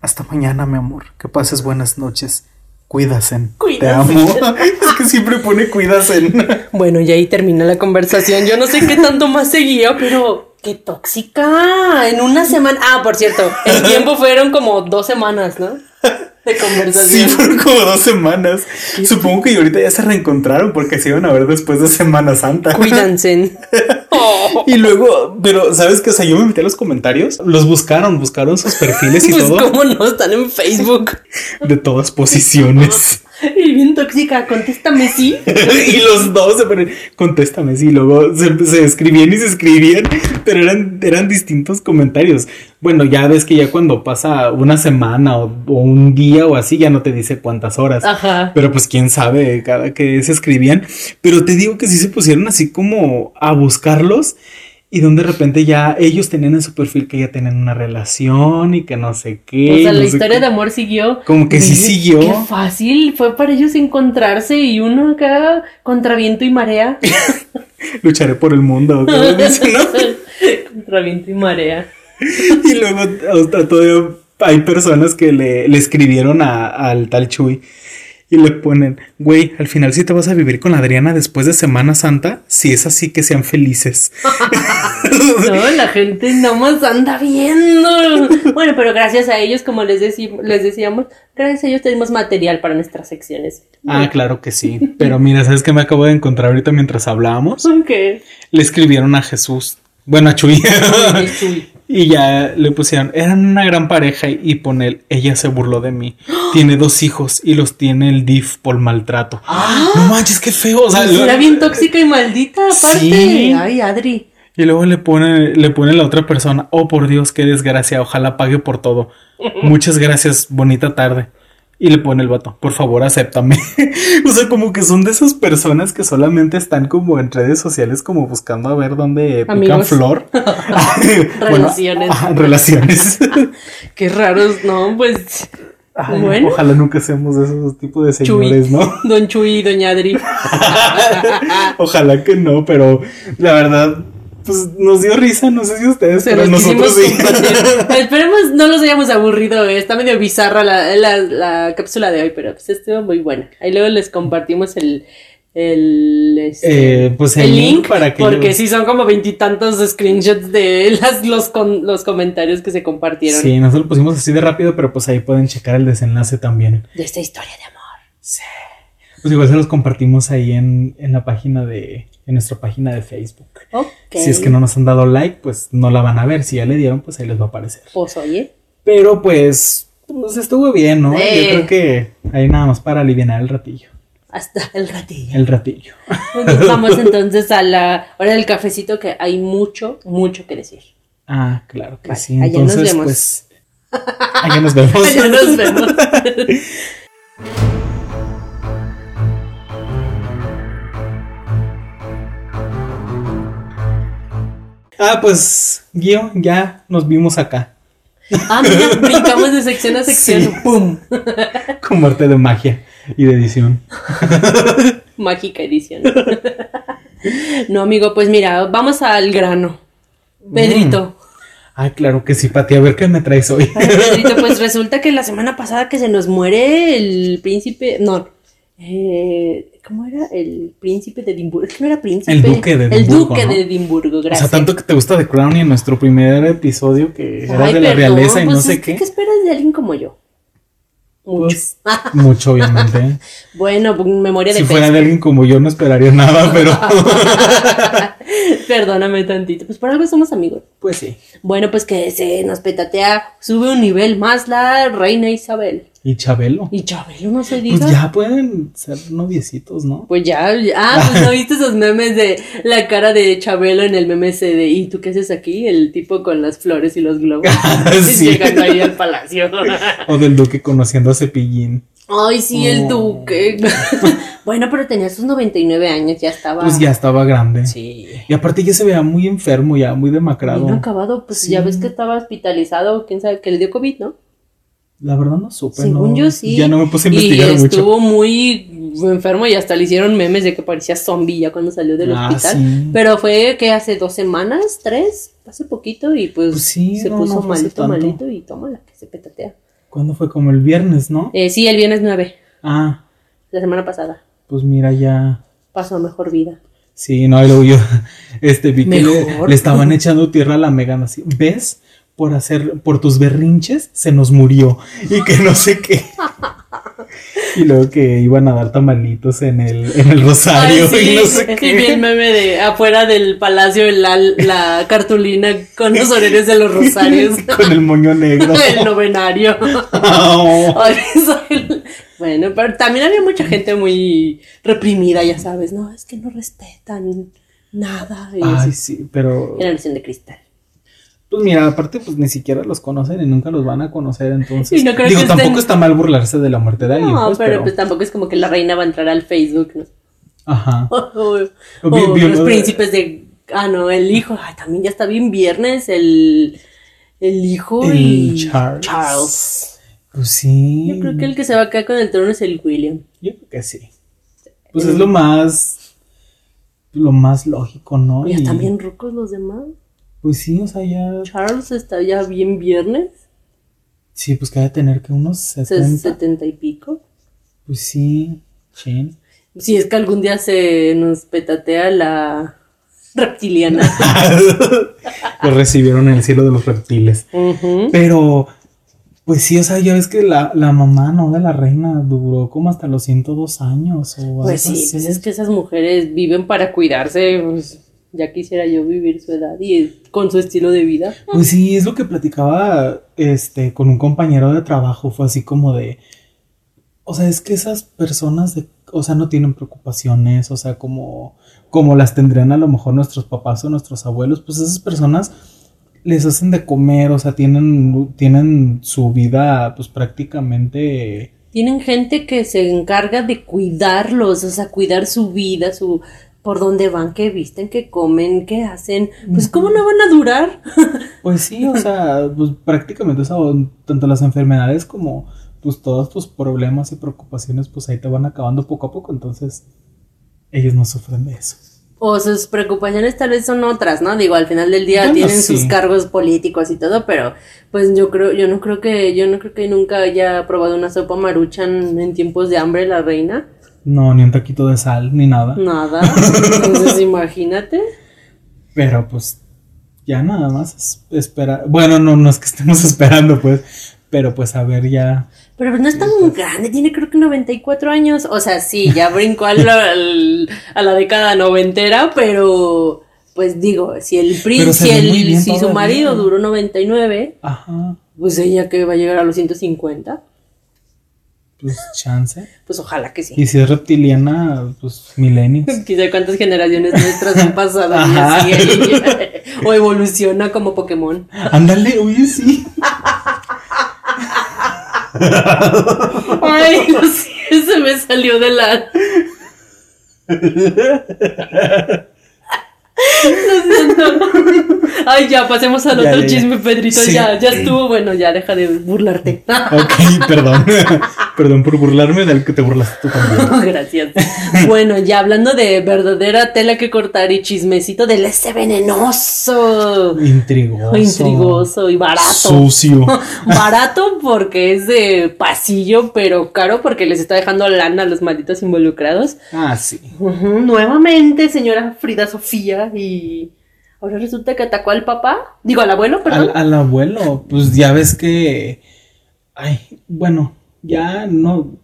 S2: Hasta mañana, mi amor. Que pases buenas noches. Cuídasen. Te
S1: Cuídasen.
S2: amo. es que siempre pone cuídasen.
S1: Bueno, y ahí termina la conversación. Yo no sé qué tanto más seguía, pero qué tóxica. En una semana. Ah, por cierto, el tiempo fueron como dos semanas, ¿no? De
S2: Sí,
S1: conversación.
S2: fueron como dos semanas. Supongo que ahorita ya se reencontraron porque se iban a ver después de Semana Santa.
S1: Cuídanse. Oh.
S2: Y luego, pero ¿sabes qué? O sea, yo me metí a los comentarios, los buscaron, buscaron sus perfiles y
S1: Pues
S2: todo
S1: cómo no, están en Facebook.
S2: de todas posiciones.
S1: Y bien tóxica, contéstame sí.
S2: y los dos se ponen, contéstame, sí, luego se, se escribían y se escribían, pero eran, eran distintos comentarios. Bueno, ya ves que ya cuando pasa una semana o, o un día o así, ya no te dice cuántas horas.
S1: Ajá.
S2: Pero pues quién sabe cada que se escribían. Pero te digo que sí se pusieron así como a buscarlos. Y donde de repente ya ellos tenían en su perfil que ya tenían una relación y que no sé qué.
S1: O sea,
S2: no
S1: la historia
S2: qué.
S1: de amor siguió.
S2: Como que sí siguió.
S1: Qué fácil fue para ellos encontrarse y uno acá contra viento y marea.
S2: Lucharé por el mundo. ¿cómo dice, no?
S1: contra viento y marea.
S2: Y luego hasta todavía hay personas que le, le escribieron a- al tal Chuy y le ponen, güey, al final sí te vas a vivir con Adriana después de Semana Santa, si es así que sean felices.
S1: No, la gente nomás anda viendo. Bueno, pero gracias a ellos, como les, les decíamos, gracias a ellos tenemos material para nuestras secciones.
S2: ah, claro que sí. Pero mira, ¿sabes qué me acabo de encontrar ahorita mientras hablábamos?
S1: Ok.
S2: Le escribieron a Jesús, bueno, a Chuy.
S1: Chuy.
S2: Y ya le pusieron, eran una gran pareja y pon él, ella se burló de mí. Tiene dos hijos y los tiene el DIF por maltrato. No manches, qué feo. O sea,
S1: Pues
S2: lo-
S1: era bien tóxica y maldita, aparte.
S2: Sí.
S1: Ay, Adri.
S2: Y luego le pone, le pone la otra persona, oh por Dios, qué desgracia, ojalá pague por todo. Muchas gracias, bonita tarde. Y le pone el vato, por favor, acéptame. o sea, como que son de esas personas que solamente están como en redes sociales, como buscando a ver dónde pican
S1: Amigos.
S2: flor. Bueno,
S1: Relaciones.
S2: ajá, relaciones.
S1: Qué raros, ¿no? Pues.
S2: Ay,
S1: Bueno.
S2: Ojalá nunca seamos de esos tipos de
S1: Chuy.
S2: señores, ¿no?
S1: Don Chuy y Doña Adri.
S2: Ojalá que no, pero la verdad, pues nos dio risa, no sé si ustedes, pero
S1: los
S2: nosotros sí.
S1: Esperemos no los hayamos aburrido. eh. Está medio bizarra la, la, la cápsula de hoy, pero pues estuvo muy buena. Ahí luego les compartimos el. El, este,
S2: Eh, pues el link para que
S1: porque sí son como veintitantos screenshots de las, los, con, los comentarios que se compartieron
S2: Sí, nosotros lo pusimos así de rápido, pero pues ahí pueden checar el desenlace también.
S1: de esta historia de amor.
S2: Pues igual se los compartimos ahí en, en la página de, en nuestra página de Facebook.
S1: Ok.
S2: Si es que no nos han dado like, pues no la van a ver. Si ya le dieron, pues ahí les va a aparecer.
S1: Pues oye.
S2: Pero pues, pues estuvo bien, ¿no?
S1: Eh.
S2: Yo creo que ahí nada más para aliviar el ratillo.
S1: Hasta el ratillo.
S2: El ratillo.
S1: Vamos entonces a la hora del cafecito que hay mucho, mucho que decir.
S2: Ah, claro que
S1: Vale,
S2: sí.
S1: allá nos
S2: Entonces,
S1: vemos.
S2: pues. Allá nos vemos.
S1: Ya nos vemos.
S2: Ah, pues, Guío, ya nos vimos acá.
S1: Ah, mira, brincamos de sección a sección.
S2: Sí.
S1: ¡Pum!
S2: Como arte de magia y de edición.
S1: Mágica edición. No, amigo, pues mira, vamos al grano. Pedrito.
S2: Ay, claro que sí, Pati. A ver qué me traes hoy.
S1: Ay, Pedrito, pues resulta que la semana pasada que se nos muere el príncipe. No. Eh, ¿Cómo era? El príncipe de Edimburgo. No era príncipe.
S2: El duque de
S1: El
S2: Edimburgo,
S1: duque
S2: ¿no?
S1: de Edimburgo,
S2: O sea,
S1: gracias.
S2: tanto que te gusta The Crown y en nuestro primer episodio que era
S1: Ay,
S2: de la
S1: perdón,
S2: realeza y no
S1: pues
S2: sé qué.
S1: ¿Qué esperas de alguien como yo? Mucho.
S2: Pues, mucho, obviamente.
S1: bueno, pues, memoria de
S2: si fuera de alguien como yo no esperaría nada, pero
S1: Perdóname tantito. Pues por algo somos amigos.
S2: pues sí.
S1: Bueno, pues que se nos petatea, sube un nivel más la reina Isabel.
S2: Y Chabelo.
S1: Y Chabelo no se diga.
S2: Pues ya pueden ser noviecitos, ¿no?
S1: Pues ya, ya- ah, pues no viste esos memes de la cara de Chabelo en el meme ese de ¿y tú qué haces aquí? El tipo con las flores y los globos.
S2: Sí.
S1: Llegando ahí al palacio.
S2: O del duque conociendo a Cepillín.
S1: Ay, sí, el
S2: Oh.
S1: duque. bueno, pero tenía sus 99 años, ya estaba.
S2: Pues ya estaba grande.
S1: Sí.
S2: Y aparte ya se veía muy enfermo, ya muy demacrado.
S1: Bien acabado, pues
S2: Sí.
S1: ya ves que estaba hospitalizado, quién sabe, que le dio COVID, ¿no?
S2: La verdad no supe.
S1: Según
S2: no-
S1: yo sí.
S2: Ya no me puse a
S1: y
S2: investigar mucho.
S1: estuvo muy enfermo y hasta le hicieron memes de que parecía zombie ya cuando salió del
S2: Ah,
S1: hospital.
S2: sí.
S1: Pero fue que hace dos semanas, tres, hace poquito y pues,
S2: Pues sí,
S1: se
S2: no,
S1: puso
S2: no
S1: malito, malito y tómala, que se petatea.
S2: ¿Cuándo fue? Como el viernes, ¿no?
S1: Eh, sí, el viernes 9,
S2: Ah,
S1: la semana pasada,
S2: pues mira ya.
S1: pasó mejor vida.
S2: Sí, no, y luego yo, este, vi que le, le estaban echando tierra a la Megan así. ¿Ves? Por hacer, por tus berrinches, se nos murió. Y que no sé qué. Y luego que iban a dar tamalitos en el, en el rosario
S1: Ay, sí,
S2: y no sé
S1: sí, vi el
S2: qué.
S1: meme de afuera del palacio, la, la cartulina con los horarios de los rosarios.
S2: Con el moño negro.
S1: el novenario.
S2: Oh.
S1: Ay, Bueno, pero también había mucha gente muy reprimida, ya sabes, no, es que no respetan nada.
S2: Ay, sí, pero.
S1: Generación de cristal.
S2: Pues mira, aparte, pues ni siquiera los conocen y nunca los van a conocer, entonces.
S1: Y no creo
S2: Digo,
S1: que estén-
S2: tampoco está mal burlarse de la muerte de alguien.
S1: No,
S2: pues,
S1: pero, pues tampoco es como que la reina va a entrar al Facebook, ¿no?
S2: Ajá.
S1: O, o- o
S2: vi
S1: los príncipes de. Ah, no, el hijo. Ay, también ya está bien viernes. El, el hijo
S2: El
S1: y.
S2: Charles.
S1: Charles.
S2: Pues sí.
S1: Yo creo que el que se va a quedar con el trono es el William.
S2: Yo creo que sí. Pues es lo más. Lo más lógico, ¿no? Y,
S1: están bien rucos los demás.
S2: Pues sí, o sea, ya.
S1: Charles está ya bien viernes.
S2: Sí, pues que ha de tener que unos
S1: ses-
S2: 70.
S1: setenta y pico.
S2: Pues sí. Chin.
S1: Si es que algún día se nos petatea la reptiliana.
S2: Lo recibieron en el cielo de los reptiles. Pero. Pues sí, o sea, ya ves que la, la mamá, ¿no? De la reina duró como hasta los 102 años o
S1: Pues sí,
S2: así.
S1: pues es que esas mujeres viven para cuidarse. pues, ya quisiera yo vivir su edad y con su estilo de vida.
S2: Pues sí, es lo que platicaba este con un compañero de trabajo, fue así como de o sea, es que esas personas de o sea, no tienen preocupaciones, o sea, como como las tendrían a lo mejor nuestros papás o nuestros abuelos, pues esas personas les hacen de comer, o sea, tienen tienen su vida pues prácticamente
S1: Tienen gente que se encarga de cuidarlos, o sea, cuidar su vida, su por dónde van, qué visten, qué comen, qué hacen. Pues cómo no van a durar.
S2: Pues sí, o sea, pues prácticamente o sea, tanto las enfermedades como pues todos tus problemas y preocupaciones pues ahí te van acabando poco a poco, entonces ellos no sufren de eso.
S1: O sus preocupaciones tal vez son otras, ¿no? Digo, al final del día
S2: Bueno,
S1: tienen
S2: sí.
S1: sus cargos políticos y todo, pero pues yo creo, yo no creo que, yo no creo que nunca haya probado una sopa maruchan en tiempos de hambre la reina.
S2: No, ni un taquito de sal, ni nada.
S1: Nada. Entonces imagínate.
S2: Pero pues ya nada más es esperar. Bueno, no, no es que estemos esperando pues, pero pues a ver ya.
S1: Pero no es tan grande, tiene creo que 94 años. O sea, sí, ya brincó a la, al- a la década noventera, pero pues digo, si el
S2: se
S1: si, el- si su marido duró 99,
S2: Ajá,
S1: pues ella que va a llegar a los 150,
S2: pues chance.
S1: pues ojalá que sí.
S2: Y si es reptiliana, pues milenios.
S1: Quizá cuántas generaciones nuestras han pasado y
S2: Ajá.
S1: así o evoluciona como Pokémon.
S2: Ándale, oye, sí.
S1: Ay, lo siento, se me salió de la. Lo siento. Ay, ya, pasemos al
S2: Ya,
S1: otro
S2: ya,
S1: chisme, Pedrito.
S2: Sí.
S1: Ya, ya estuvo. Bueno, ya deja de burlarte.
S2: Ok, perdón. perdón por burlarme del que te burlaste tú también.
S1: Gracias. Bueno, ya hablando de verdadera tela que cortar y chismecito del ese venenoso.
S2: Intrigoso.
S1: Intrigoso y barato.
S2: Sucio.
S1: Barato porque es de pasillo, pero caro porque les está dejando lana a los malditos involucrados.
S2: Ah, sí.
S1: Nuevamente, señora Frida Sofía, y ahora resulta que atacó al papá, digo al abuelo, perdón.
S2: Al, al abuelo, pues ya ves que. Ay, bueno, ya no.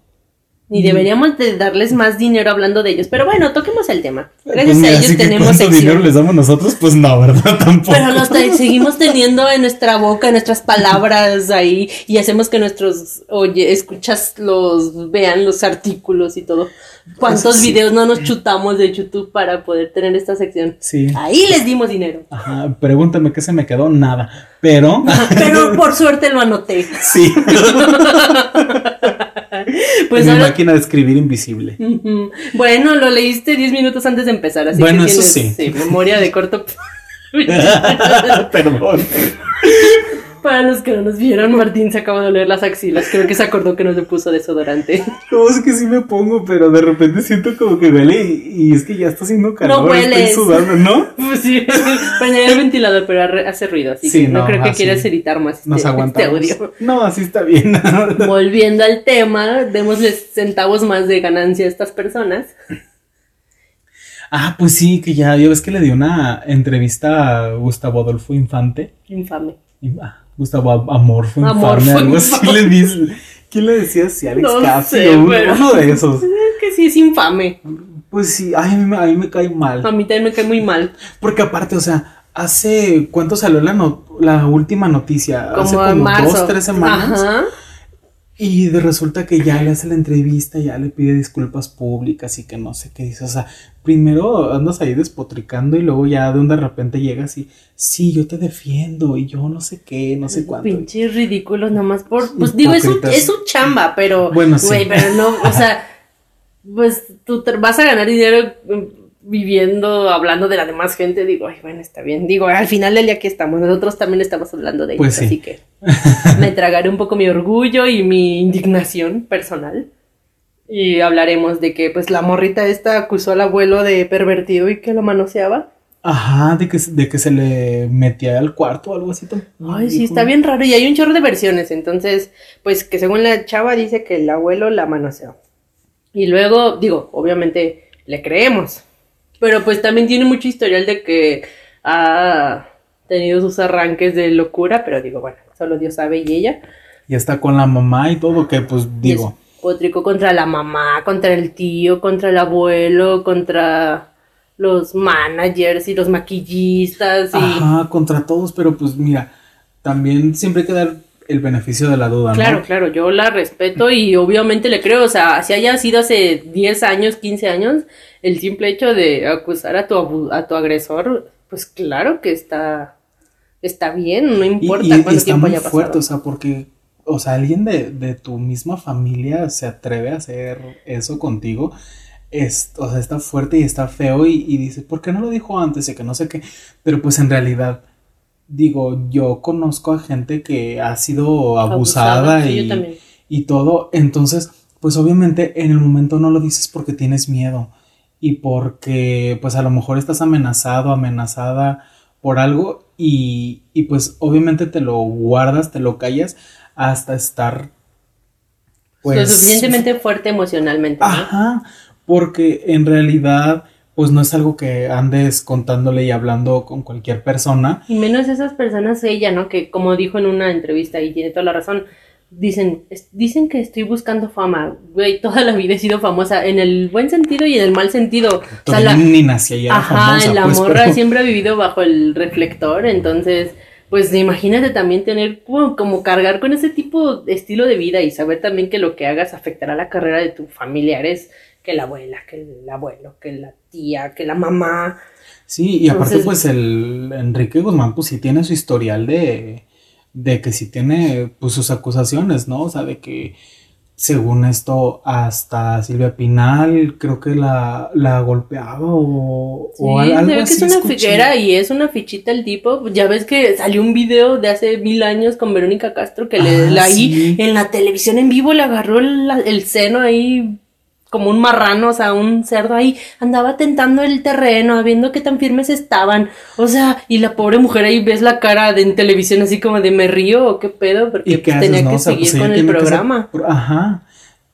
S1: Ni deberíamos de darles más dinero hablando de ellos, pero bueno, toquemos el tema. Gracias
S2: Pues
S1: a ellos tenemos
S2: ¿Cuánto
S1: sección.
S2: dinero les damos nosotros? Pues no, ¿verdad? Tampoco.
S1: Pero los seguimos teniendo en nuestra boca, en nuestras palabras ahí, y hacemos que nuestros, oye, escuchas los, vean los artículos y todo. ¿Cuántos
S2: sí.
S1: videos no nos chutamos de YouTube para poder tener esta sección?
S2: Sí.
S1: Ahí les dimos dinero.
S2: Ajá, pregúntame qué se me quedó, nada. Pero.
S1: Pero por suerte lo anoté.
S2: sí.
S1: Pues ahora,
S2: máquina de escribir invisible.
S1: Bueno, lo leíste 10 minutos antes de empezar, así
S2: Bueno,
S1: que
S2: eso
S1: tienes
S2: sí.
S1: memoria de corto.
S2: Perdón.
S1: Para los que no nos vieron, Martín se acaba de oler las axilas. Creo que se acordó que no se puso desodorante.
S2: No, es que sí me pongo, pero de repente siento como que huele y, y es que ya está haciendo calor.
S1: hueles.
S2: Estoy sudando, ¿no?
S1: Pues sí, prender el ventilador, pero hace ruido, así
S2: Sí,
S1: que no,
S2: no,
S1: creo que
S2: así
S1: quieras editar más este,
S2: Nos
S1: este audio.
S2: No, así está bien.
S1: Volviendo al tema, démosles centavos más de ganancia a estas personas.
S2: ah, pues sí, que ya, ves que le dio una entrevista a Gustavo Adolfo Infante.
S1: Infame.
S2: Ah, Gustavo Am- Amorfo
S1: Amorfo
S2: algo así
S1: Infante.
S2: le dice. ¿Quién le decía así? Alex
S1: No
S2: Caffi
S1: sé,
S2: o uno,
S1: pero-
S2: uno de esos.
S1: Es que sí es infame.
S2: Pues sí, ay, a mí, me- a mí me cae mal.
S1: A mí también me cae muy mal.
S2: Porque aparte, o sea, hace. ¿Cuánto salió la, no- la última noticia? hace
S1: Como marzo.
S2: dos, tres semanas.
S1: Ajá.
S2: Y de resulta que ya le hace la entrevista, ya le pide disculpas públicas y que no sé qué dice. O sea, primero andas ahí despotricando y luego ya de un de repente llegas y sí, yo te defiendo y yo no sé qué, no sé cuánto.
S1: Pinches ridículos, nomás por. Pues digo, es su,
S2: Hipócritas.
S1: es su chamba, pero.
S2: Bueno, sí.
S1: Güey, pero no, o sea. Pues tú te- vas a ganar dinero viviendo, hablando de la demás gente. Digo, ay, bueno, está bien. Digo, al final del día aquí estamos. Nosotros también estamos hablando de ellos,
S2: Pues sí.
S1: así que. Me tragaré un poco mi orgullo y mi indignación personal. Y hablaremos de que, pues, la morrita esta acusó al abuelo de pervertido y que lo manoseaba.
S2: Ajá, de que, de que se le metía al cuarto o algo así.
S1: Ay, sí, está bien raro. Y hay un chorro de versiones. Entonces, pues que según la chava dice que el abuelo la manoseó. Y luego, digo, obviamente le creemos. Pero pues también tiene mucho historial de que ha tenido sus arranques de locura. Pero digo, bueno, solo Dios sabe y ella.
S2: Y está con la mamá y todo, que pues digo.
S1: Potrico contra la mamá, contra el tío, contra el abuelo, contra los managers y los maquillistas. Y...
S2: Ajá, contra todos, pero pues mira, también siempre hay que dar el beneficio de la duda, ¿no?
S1: Claro, claro, yo la respeto y obviamente le creo, o sea, si haya sido hace 10 años, 15 años, el simple hecho de acusar a tu, a tu agresor, pues claro que está, está bien, no
S2: Y,
S1: importa
S2: y- y
S1: cuánto
S2: está
S1: tiempo
S2: muy
S1: haya pasado.
S2: fuerte, o sea, porque, o sea, alguien de, de tu misma familia se atreve a hacer eso contigo, es, o sea, está fuerte y está feo y, y dice, ¿por qué no lo dijo antes? Y que no sé qué, pero pues en realidad, digo, yo conozco a gente que ha sido abusada, y, todo, entonces, pues obviamente en el momento no lo dices porque tienes miedo y porque pues a lo mejor estás amenazado, amenazada por algo y, y pues obviamente te lo guardas, te lo callas hasta estar pues
S1: Lo suficientemente fuerte emocionalmente. ¿no?
S2: Ajá, porque en realidad pues no es algo que andes contándole y hablando con cualquier persona.
S1: Y menos esas personas, ella, ¿no? Que como dijo en una entrevista y tiene toda la razón, dicen, es- dicen que estoy buscando fama. Güey, toda la vida he sido famosa en el buen sentido y en el mal sentido. O sea, la,
S2: ni nacía y era
S1: Ajá,
S2: famosa,
S1: la
S2: pues,
S1: morra
S2: pero-
S1: siempre ha vivido bajo el reflector, entonces, pues imagínate también tener como, como cargar con ese tipo de estilo de vida y saber también que lo que hagas afectará la carrera de tus familiares, que la abuela, que el abuelo, que la tía, que la mamá.
S2: Sí, y aparte pues el Enrique Guzmán pues sí tiene su historial de, de que sí tiene pues sus acusaciones, ¿no? O sea, de que según esto, hasta Silvia Pinal creo que la, la golpeaba o,
S1: sí, o algo se ve que es una figuera y es una fichita el tipo. Ya ves que salió un video de hace mil años con Verónica Castro que le, la, ahí en la televisión en vivo le agarró el, el seno ahí como un marrano, o sea, un cerdo ahí, andaba tentando el terreno, viendo qué tan firmes estaban, o sea, y la pobre mujer ahí ves la cara de, en televisión así como de me río o qué pedo, porque pues, tenía que seguir pues, con el programa.
S2: ajá,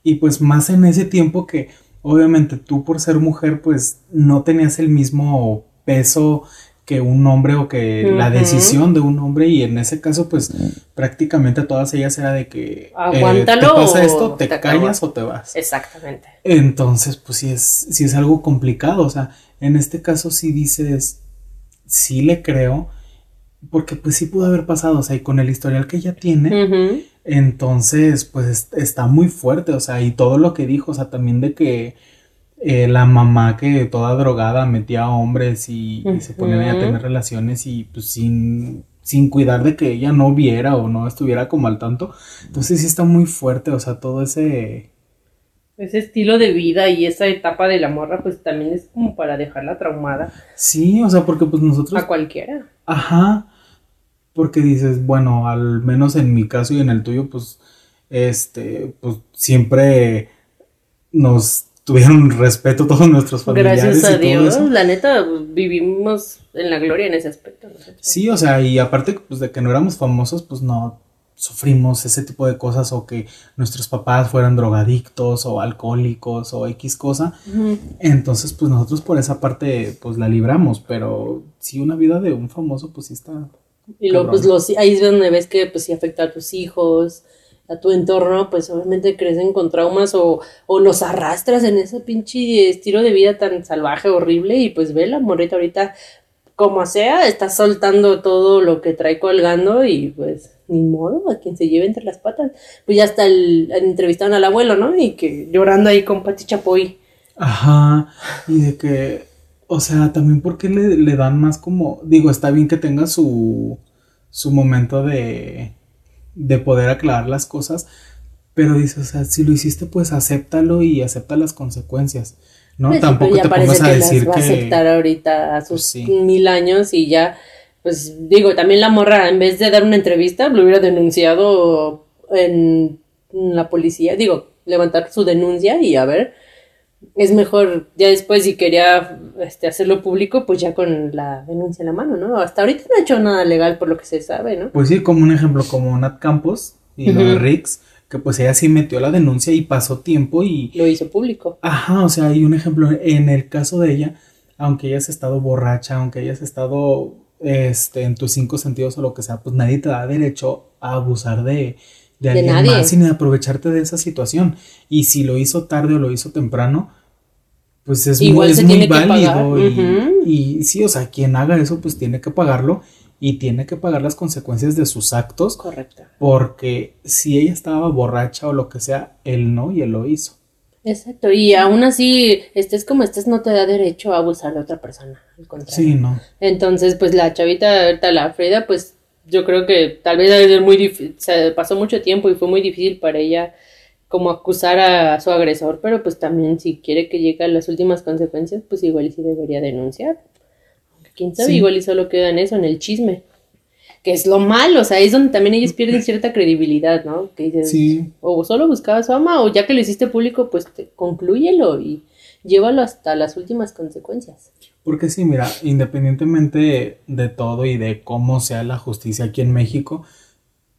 S2: y pues más en ese tiempo que obviamente tú por ser mujer pues no tenías el mismo peso que un hombre o que la decisión de un hombre y en ese caso pues prácticamente todas ellas era de que
S1: eh, aguántalo te
S2: pasa esto te, callas o te vas.
S1: Exactamente.
S2: Entonces pues sí es sí es algo complicado. O sea en este caso sí dices sí le creo porque pues sí pudo haber pasado. O sea y con el historial que ella tiene entonces pues está muy fuerte. O sea y todo lo que dijo o sea también de que eh, la mamá que toda drogada metía a hombres y, se ponían a tener relaciones y pues sin, sin cuidar de que ella no viera o no estuviera como al tanto. Entonces sí está muy fuerte, o sea, todo ese...
S1: Ese estilo de vida y esa etapa de la morra pues también es como para dejarla traumada.
S2: Sí, o sea, porque pues nosotros...
S1: A cualquiera.
S2: Ajá. Porque dices, bueno, al menos en mi caso y en el tuyo pues, este, pues siempre nos tuvieron respeto todos nuestros familiares.
S1: Gracias a Dios, la neta, vivimos en la gloria en ese aspecto.
S2: Sí, o sea, y aparte pues, de que no éramos famosos, pues no sufrimos ese tipo de cosas o que nuestros papás fueran drogadictos o alcohólicos o X cosa. Entonces, pues nosotros por esa parte, pues la libramos, pero si una vida de un famoso, pues sí está.
S1: Y luego, pues los, ahí es donde ves que pues sí afecta a tus hijos, a tu entorno, pues obviamente crecen con traumas o, o los arrastras en ese pinche estilo de vida tan salvaje, horrible, y pues ve la morrita ahorita, como sea, está soltando todo lo que trae colgando y pues ni modo, a quien se lleve entre las patas. Pues ya está el, entrevistaron al abuelo, ¿no? Y que llorando ahí con Pati Chapoy.
S2: Ajá, y de que, o sea, también porque le, le dan más como, digo, está bien que tenga su, su momento de de poder aclarar las cosas, pero dice, o sea, si lo hiciste, pues acéptalo y acepta las consecuencias. ¿no?
S1: Pues Tampoco te pongas a decir que... va a aceptar ahorita a sus pues mil años y ya, pues digo, también la morra, en vez de dar una entrevista, lo hubiera denunciado en la policía, digo, levantar su denuncia y a ver, es mejor ya después si quería este, hacerlo público, pues ya con la denuncia en la mano, ¿no? Hasta ahorita no ha hecho nada legal por lo que se sabe, ¿no?
S2: Pues sí, como un ejemplo, como Nat Campos y lo de Rix, que pues ella sí metió la denuncia y pasó tiempo y...
S1: Lo hizo público.
S2: Ajá, o sea, hay un ejemplo en el caso de ella, aunque hayas estado borracha, aunque hayas estado este, en tus cinco sentidos o lo que sea, pues nadie te da derecho a abusar de, de, alguien nadie. más sin aprovecharte de esa situación. Y si lo hizo tarde o lo hizo temprano, pues es muy, es muy válido. Y, sí, o sea, quien haga eso, pues tiene que pagarlo y tiene que pagar las consecuencias de sus actos.
S1: Correcto.
S2: Porque si ella estaba borracha o lo que sea, él no y él lo hizo.
S1: Exacto, y aún así, estés como estés, no te da derecho a abusar de otra persona, al contrario.
S2: Sí, no.
S1: Entonces, pues la chavita, ahorita la Frida, pues yo creo que tal vez es muy difícil, se pasó mucho tiempo y fue muy difícil para ella como acusar a su agresor, pero pues también si quiere que llegue a las últimas consecuencias, pues igual sí debería denunciar. Quién sabe, igual y solo queda en eso, en el chisme. Que es lo malo, o sea, es donde también ellos pierden cierta credibilidad, ¿no? Que dices,
S2: sí.
S1: o solo buscabas fama, o ya que lo hiciste público, pues te, conclúyelo y llévalo hasta las últimas consecuencias.
S2: Porque sí, mira, independientemente de todo y de cómo sea la justicia aquí en México,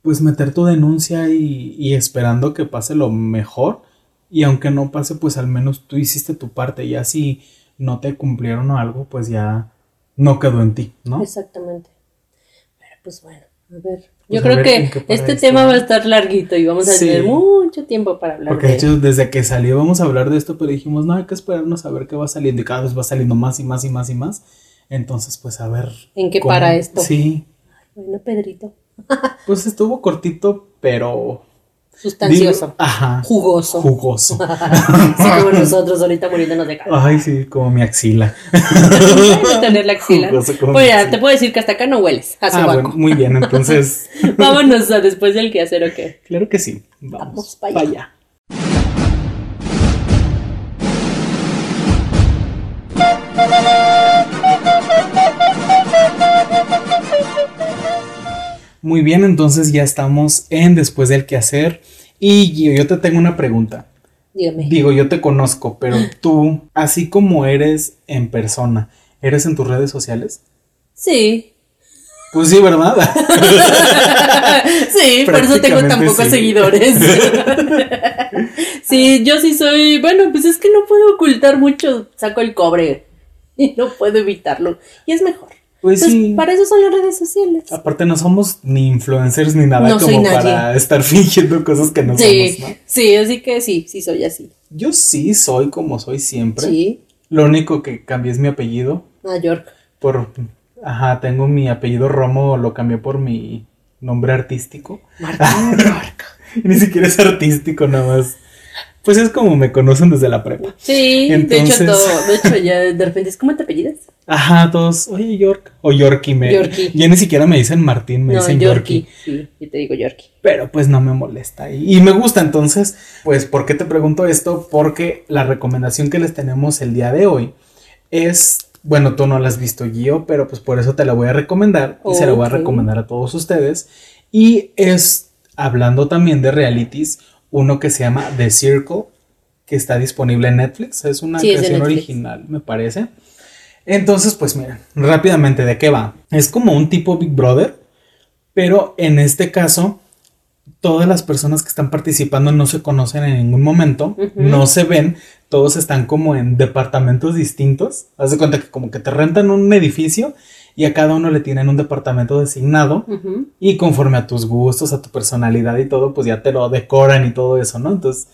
S2: pues meter tu denuncia y, esperando que pase lo mejor. Y aunque no pase, pues al menos tú hiciste tu parte. Y así no te cumplieron o algo, pues ya no quedó en ti, ¿no?
S1: Exactamente. Pero pues bueno, a ver. Yo pues creo que este tema va a estar larguito y vamos a tener mucho tiempo para hablar
S2: Porque de, hecho, desde que salió vamos a hablar de esto, pero dijimos, no, hay que esperarnos a ver qué va saliendo. Y cada vez va saliendo más y más y más y más. Entonces, pues a ver.
S1: ¿En qué para esto?
S2: Sí.
S1: Bueno, Pedrito.
S2: Pues estuvo cortito, pero.
S1: Sustancioso.
S2: ajá.
S1: Jugoso.
S2: Jugoso.
S1: sí, como nosotros ahorita muriéndonos de calor.
S2: Ay, sí, como mi axila.
S1: tener la axila. pues ya, te puedo decir que hasta acá no hueles.
S2: ah, bueno, muy bien, entonces.
S1: Vámonos a después del quehacer, ¿o qué?
S2: Claro que sí. Vamos,
S1: Vamos para allá.
S2: Muy bien, entonces ya estamos en después del quehacer. Y Gio, yo te tengo una pregunta.
S1: Dígame.
S2: Digo, yo te conozco, pero tú, así como eres en persona, ¿eres en tus redes sociales?
S1: Sí.
S2: Pues sí, ¿verdad?
S1: sí, por eso tengo tan pocos
S2: sí.
S1: seguidores. sí, yo sí soy. Bueno, pues es que no puedo ocultar mucho. Saco el cobre y no puedo evitarlo. Y es mejor.
S2: Pues sí.
S1: para eso son las redes sociales.
S2: Aparte no somos ni influencers ni nada
S1: No
S2: como para estar fingiendo cosas que no
S1: sí,
S2: somos, ¿no?
S1: sí, así que sí, sí soy así.
S2: Yo sí soy como soy siempre.
S1: Sí,
S2: Lo único que cambié es mi apellido.
S1: a York.
S2: Por, ajá, tengo mi apellido Romo, lo cambié por mi nombre artístico.
S1: Martín
S2: ni siquiera es artístico, nada más. Pues es como me conocen desde la prepa.
S1: Sí,
S2: Entonces-
S1: de hecho todo, de hecho ya de repente es ¿cómo te apellidas?
S2: Ajá, todos, oye, York. O Yorkie me.
S1: Yorkie.
S2: Ya ni siquiera me dicen Martín, me
S1: no,
S2: dicen
S1: Yorkie.
S2: Yorkie.
S1: Sí, yo te digo Yorkie.
S2: Pero pues no me molesta. Y, y me gusta entonces, pues, ¿por qué te pregunto esto? Porque la recomendación que les tenemos el día de hoy es, bueno, tú no la has visto, Gio, pero pues por eso te la voy a recomendar y se la voy a recomendar a todos ustedes. Y es, hablando también de realities, uno que se llama The Circle, que está disponible en Netflix. Es una
S1: Sí,
S2: creación original, me parece. Entonces, pues miren, rápidamente, ¿de qué va? Es como un tipo Big Brother, pero en este caso, todas las personas que están participando no se conocen en ningún momento, no se ven, todos están como en departamentos distintos. Haz de cuenta que como que te rentan un edificio y a cada uno le tienen un departamento designado y conforme a tus gustos, a tu personalidad y todo, pues ya te lo decoran y todo eso, ¿no? Entonces,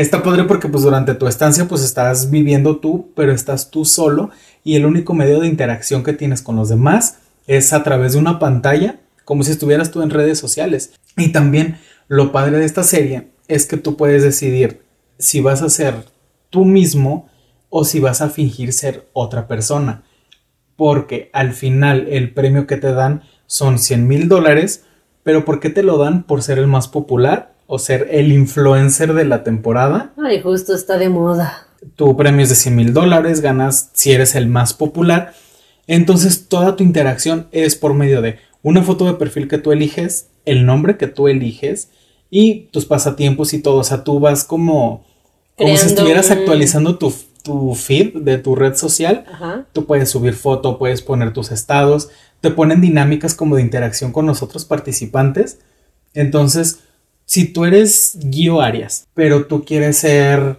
S2: está padre porque pues durante tu estancia pues estás viviendo tú, pero estás tú solo y el único medio de interacción que tienes con los demás es a través de una pantalla, como si estuvieras tú en redes sociales. Y también lo padre de esta serie es que tú puedes decidir si vas a ser tú mismo o si vas a fingir ser otra persona. Porque al final el premio que te dan son 100 mil dólares, pero ¿por qué te lo dan? ¿Por ser el más popular o ser el influencer de la temporada?
S1: Ay, justo está de moda.
S2: Tu premio es de 100 mil dólares, ganas si eres el más popular. Entonces toda tu interacción es por medio de una foto de perfil que tú eliges, el nombre que tú eliges y tus pasatiempos y todo. O sea, tú vas como, como si estuvieras
S1: un-
S2: actualizando tu, tu feed de tu red social.
S1: Ajá.
S2: Tú puedes subir foto, puedes poner tus estados, te ponen dinámicas como de interacción con los otros participantes. Entonces, si tú eres Guio Arias, pero tú quieres ser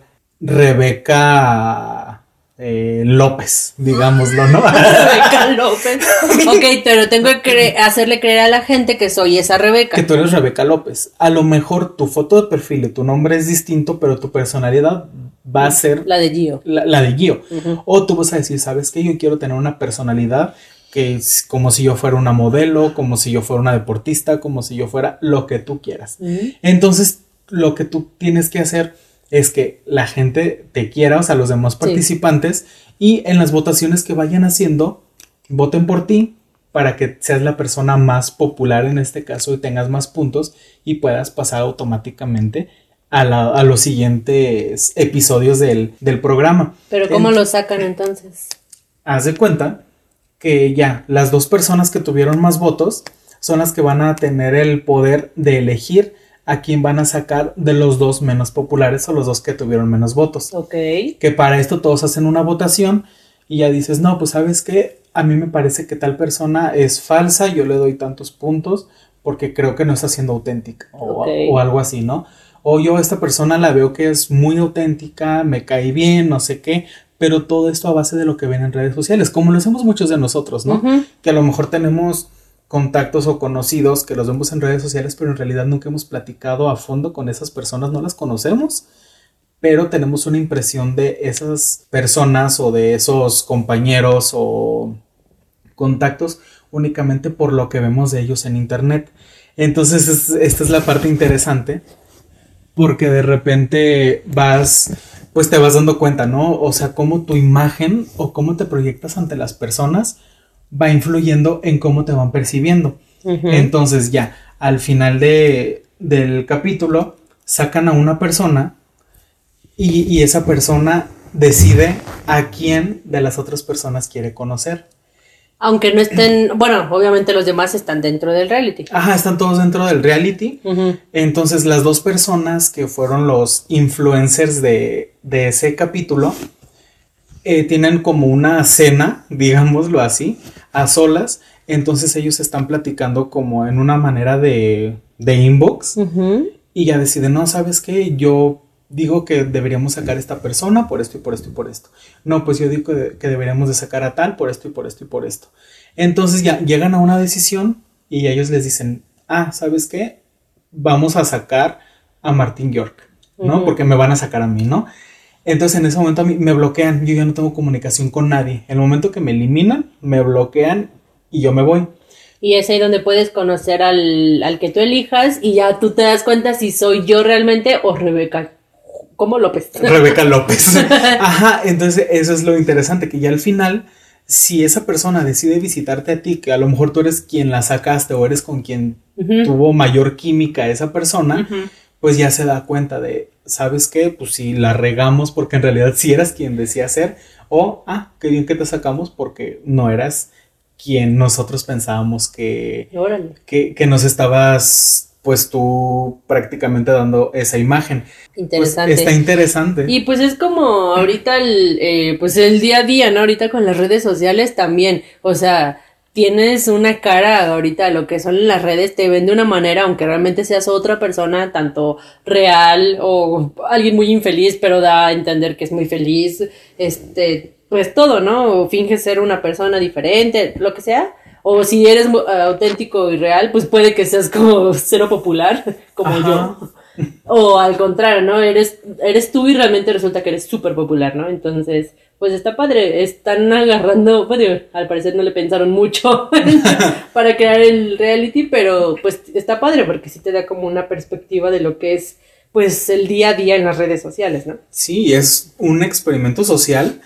S2: Rebeca eh, López, digámoslo, ¿no?
S1: Rebeca López. Ok, pero tengo que cre- hacerle creer a la gente que soy esa Rebeca.
S2: que tú eres Rebeca López. A lo mejor tu foto de perfil y tu nombre es distinto, pero tu personalidad va a ser
S1: La de Gio.
S2: la, la de Gio. O tú vas a decir, ¿sabes qué? Yo quiero tener una personalidad que es como si yo fuera una modelo, como si yo fuera una deportista, como si yo fuera lo que tú quieras. Entonces, lo que tú tienes que hacer es que la gente te quiera, o sea, los demás participantes, y en las votaciones que vayan haciendo, voten por ti para que seas la persona más popular en este caso y tengas más puntos y puedas pasar automáticamente a, la- a los siguientes episodios del, del programa.
S1: Pero ¿cómo lo sacan entonces?
S2: haz de cuenta que ya las dos personas que tuvieron más votos son las que van a tener el poder de elegir a quién van a sacar de los dos menos populares o los dos que tuvieron menos votos.
S1: Ok.
S2: Que para esto todos hacen una votación y ya dices, no, pues sabes que a mí me parece que tal persona es falsa, yo le doy tantos puntos porque creo que no está siendo auténtica o, o algo así, ¿no? O yo a esta persona la veo que es muy auténtica, me cae bien, no sé qué, pero todo esto a base de lo que ven en redes sociales, como lo hacemos muchos de nosotros, ¿no? Que a lo mejor tenemos contactos o conocidos que los vemos en redes sociales, pero en realidad nunca hemos platicado a fondo con esas personas, no las conocemos, pero tenemos una impresión de esas personas o de esos compañeros o contactos únicamente por lo que vemos de ellos en internet. Entonces es- esta es la parte interesante porque de repente vas, pues te vas dando cuenta, ¿no? O sea, cómo tu imagen o cómo te proyectas ante las personas va influyendo en cómo te van percibiendo. Entonces ya, al final de, del capítulo, sacan a una persona y, y esa persona decide a quién de las otras personas quiere conocer.
S1: Aunque no estén, bueno, obviamente los demás están dentro del reality.
S2: Ajá, están todos dentro del reality. Entonces las dos personas que fueron los influencers de, de ese capítulo eh, tienen como una cena, digámoslo así, a solas. Entonces ellos están platicando como en una manera de, de inbox
S1: Ujú.
S2: y ya deciden, no, ¿sabes qué? Yo digo que deberíamos sacar a esta persona por esto y por esto y por esto. No, pues yo digo que, deberíamos de sacar a tal por esto y por esto y por esto. Entonces ya llegan a una decisión y ellos les dicen, ah, ¿sabes qué? Vamos a sacar a Martín York, ¿no? Porque me van a sacar a mí, ¿no? Entonces en ese momento a mí me bloquean, yo ya no tengo comunicación con nadie. El momento que me eliminan, me bloquean y yo me voy.
S1: Y es ahí donde puedes conocer al, al que tú elijas y ya tú te das cuenta si soy yo realmente o Rebeca. ¿Cómo López?
S2: Rebeca López. Ajá, entonces eso es lo interesante, que ya al final, si esa persona decide visitarte a ti, que a lo mejor tú eres quien la sacaste o eres con quien tuvo mayor química esa persona, pues ya se da cuenta de, ¿sabes qué? Pues si la regamos porque en realidad sí eras quien decía ser, o, ah, qué bien que te sacamos porque no eras quien nosotros pensábamos que, que, que nos estabas, pues tú prácticamente dando esa imagen. Pues,
S1: Interesante.
S2: está interesante.
S1: Y pues es como ahorita el, eh, pues el día a día, ¿no? Ahorita con las redes sociales también. O sea, tienes una cara ahorita lo que son las redes, te ven de una manera, aunque realmente seas otra persona, tanto real o alguien muy infeliz, pero da a entender que es muy feliz. Este, pues todo, ¿no? O finges ser una persona diferente, lo que sea. O si eres mu- auténtico y real, pues puede que seas como cero popular, como
S2: Ajá.
S1: yo. O al contrario, ¿no? Eres, eres tú y realmente resulta que eres súper popular, ¿no? Entonces, pues está padre. Están agarrando, bueno, al parecer no le pensaron mucho para crear el reality, pero pues está padre porque sí te da como una perspectiva de lo que es, pues, el día a día en las redes sociales, ¿no?
S2: Sí, es un experimento social,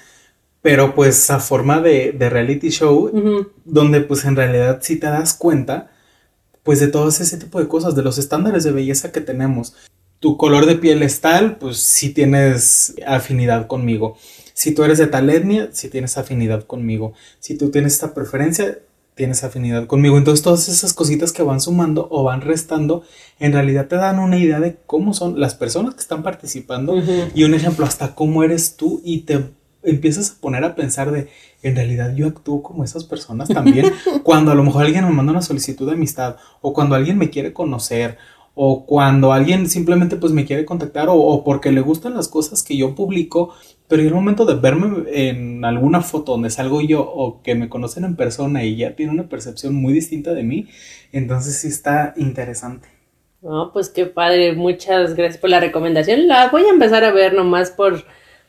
S2: pero pues a forma de, de reality show, donde pues en realidad sí te das cuenta, pues de todo ese tipo de cosas, de los estándares de belleza que tenemos. Tu color de piel es tal, pues sí tienes afinidad conmigo. Si tú eres de tal etnia, sí tienes afinidad conmigo. Si tú tienes esta preferencia, tienes afinidad conmigo. Entonces todas esas cositas que van sumando o van restando, en realidad te dan una idea de cómo son las personas que están participando y un ejemplo hasta cómo eres tú y te empiezas a poner a pensar de, en realidad yo actúo como esas personas también, cuando a lo mejor alguien me manda una solicitud de amistad o cuando alguien me quiere conocer o cuando alguien simplemente pues me quiere contactar o, o porque le gustan las cosas que yo publico, pero en el momento de verme en alguna foto donde salgo yo o que me conocen en persona y ya tiene una percepción muy distinta de mí, entonces sí está interesante.
S1: No, pues qué padre. Muchas gracias por la recomendación. La voy a empezar a ver nomás por,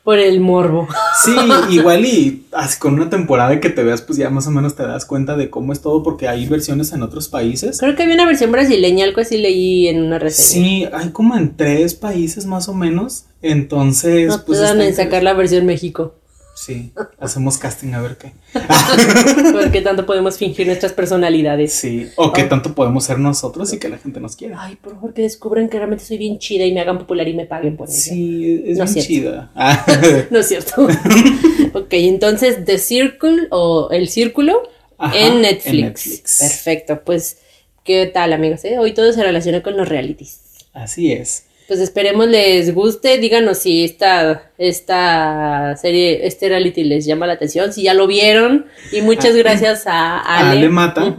S1: por el morbo.
S2: Sí, igual y así con una temporada que te veas, pues ya más o menos te das cuenta de cómo es todo, porque hay versiones en otros países.
S1: Creo que había una versión brasileña, algo así leí en una reseña.
S2: Sí, hay como en tres países más o menos. Entonces,
S1: No
S2: pues.
S1: en sacar la versión México.
S2: Sí, hacemos casting a ver qué.
S1: Porque tanto podemos fingir nuestras personalidades.
S2: Sí, o qué tanto podemos ser nosotros y que la gente nos quiera.
S1: Ay, por favor, que descubran que realmente soy bien chida y me hagan popular y me paguen por eso.
S2: Sí, es
S1: No
S2: bien
S1: es
S2: chida. Ah,
S1: No es cierto. ok, entonces The Circle o El Círculo
S2: Ajá,
S1: en, Netflix.
S2: en Netflix.
S1: Perfecto, pues, ¿qué tal, amigos? eh? Hoy todo se relaciona con los realities.
S2: Así es.
S1: Pues esperemos les guste, díganos si esta, esta serie, este reality les llama la atención, si ya lo vieron. Y muchas
S2: Ah,
S1: gracias a Ale.
S2: Ale Mata.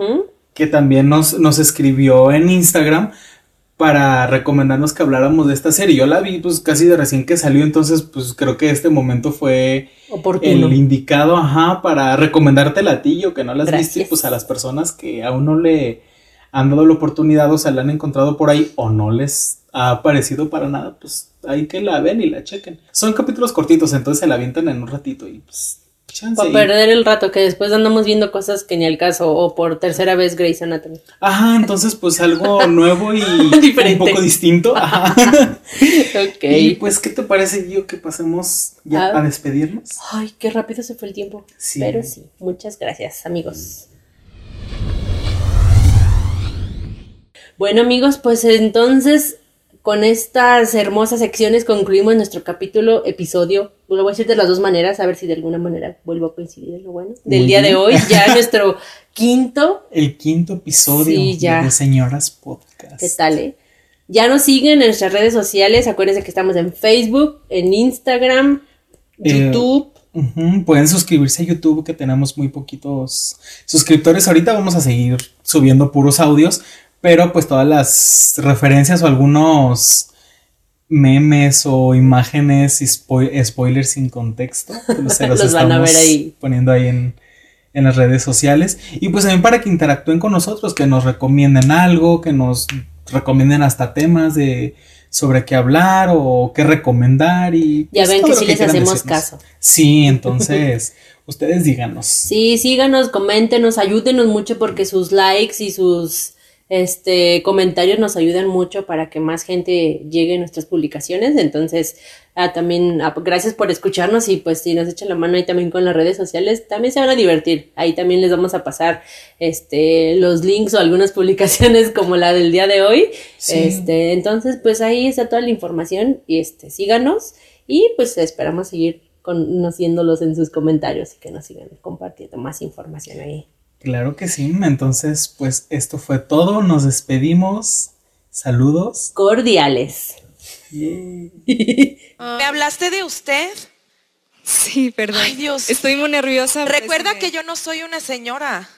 S2: Que también nos, nos escribió en Instagram para recomendarnos que habláramos de esta serie. Yo la vi pues casi de recién que salió, entonces pues creo que este momento fue
S1: Oportuno.
S2: el indicado, ajá, para recomendártela a ti o que no las viste,
S1: Gracias.
S2: pues a las personas que aún no le han dado la oportunidad o se la han encontrado por ahí o no les ha parecido para nada, pues ahí que la ven y la chequen. Son capítulos cortitos, entonces se la avientan en un ratito y pues chance.
S1: Para perder el rato, que después andamos viendo cosas que ni al caso, o por tercera vez Grey's Anatomy.
S2: Ajá, entonces pues algo nuevo y
S1: Diferente.
S2: un poco distinto. Ajá.
S1: Ok.
S2: Y pues, ¿qué te parece, yo que pasemos ya
S1: Ah.
S2: a despedirnos?
S1: Ay, qué rápido se fue el tiempo.
S2: Sí.
S1: Pero sí, muchas gracias, amigos. Bueno, amigos, pues entonces con estas hermosas secciones concluimos nuestro capítulo, episodio. Lo voy a decir de las dos maneras, a ver si de alguna manera vuelvo a coincidir en lo bueno. Del
S2: Muy
S1: día de hoy, ya nuestro quinto.
S2: El quinto episodio
S1: Sí, ya.
S2: de Señoras Podcast.
S1: ¿Qué tal, eh? Ya nos siguen en nuestras redes sociales. Acuérdense que estamos en Facebook, en Instagram,
S2: Eh,
S1: YouTube.
S2: Pueden suscribirse a YouTube que tenemos muy poquitos suscriptores. Ahorita vamos a seguir subiendo puros audios, pero pues todas las referencias o algunos memes o imágenes y spo- spoilers sin contexto pues, se los,
S1: Los van a ver ahí.
S2: poniendo ahí en, en las redes sociales. Y pues también para que interactúen con nosotros, que nos recomienden algo, que nos recomienden hasta temas de sobre qué hablar o qué recomendar y
S1: Ya
S2: pues,
S1: ven que sí les hacemos
S2: decirnos.
S1: caso.
S2: Sí, entonces ustedes díganos.
S1: Sí, síganos, coméntenos, ayúdenos mucho porque sus likes y sus este comentarios nos ayudan mucho para que más gente llegue a nuestras publicaciones. Entonces, ah, también ah, gracias por escucharnos y pues si nos echan la mano ahí también con las redes sociales, también se van a divertir. Ahí también les vamos a pasar este los links o algunas publicaciones como la del día de hoy.
S2: Sí.
S1: Este, entonces, pues ahí está toda la información y este síganos y pues esperamos seguir conociéndolos en sus comentarios y que nos sigan compartiendo más información ahí.
S2: Claro que sí. Entonces, pues esto fue todo. Nos despedimos. Saludos.
S1: Cordiales.
S6: ¿Me hablaste de usted?
S7: Sí, perdón.
S6: Ay, Dios.
S7: Estoy muy nerviosa.
S6: Recuerda que yo no soy una señora.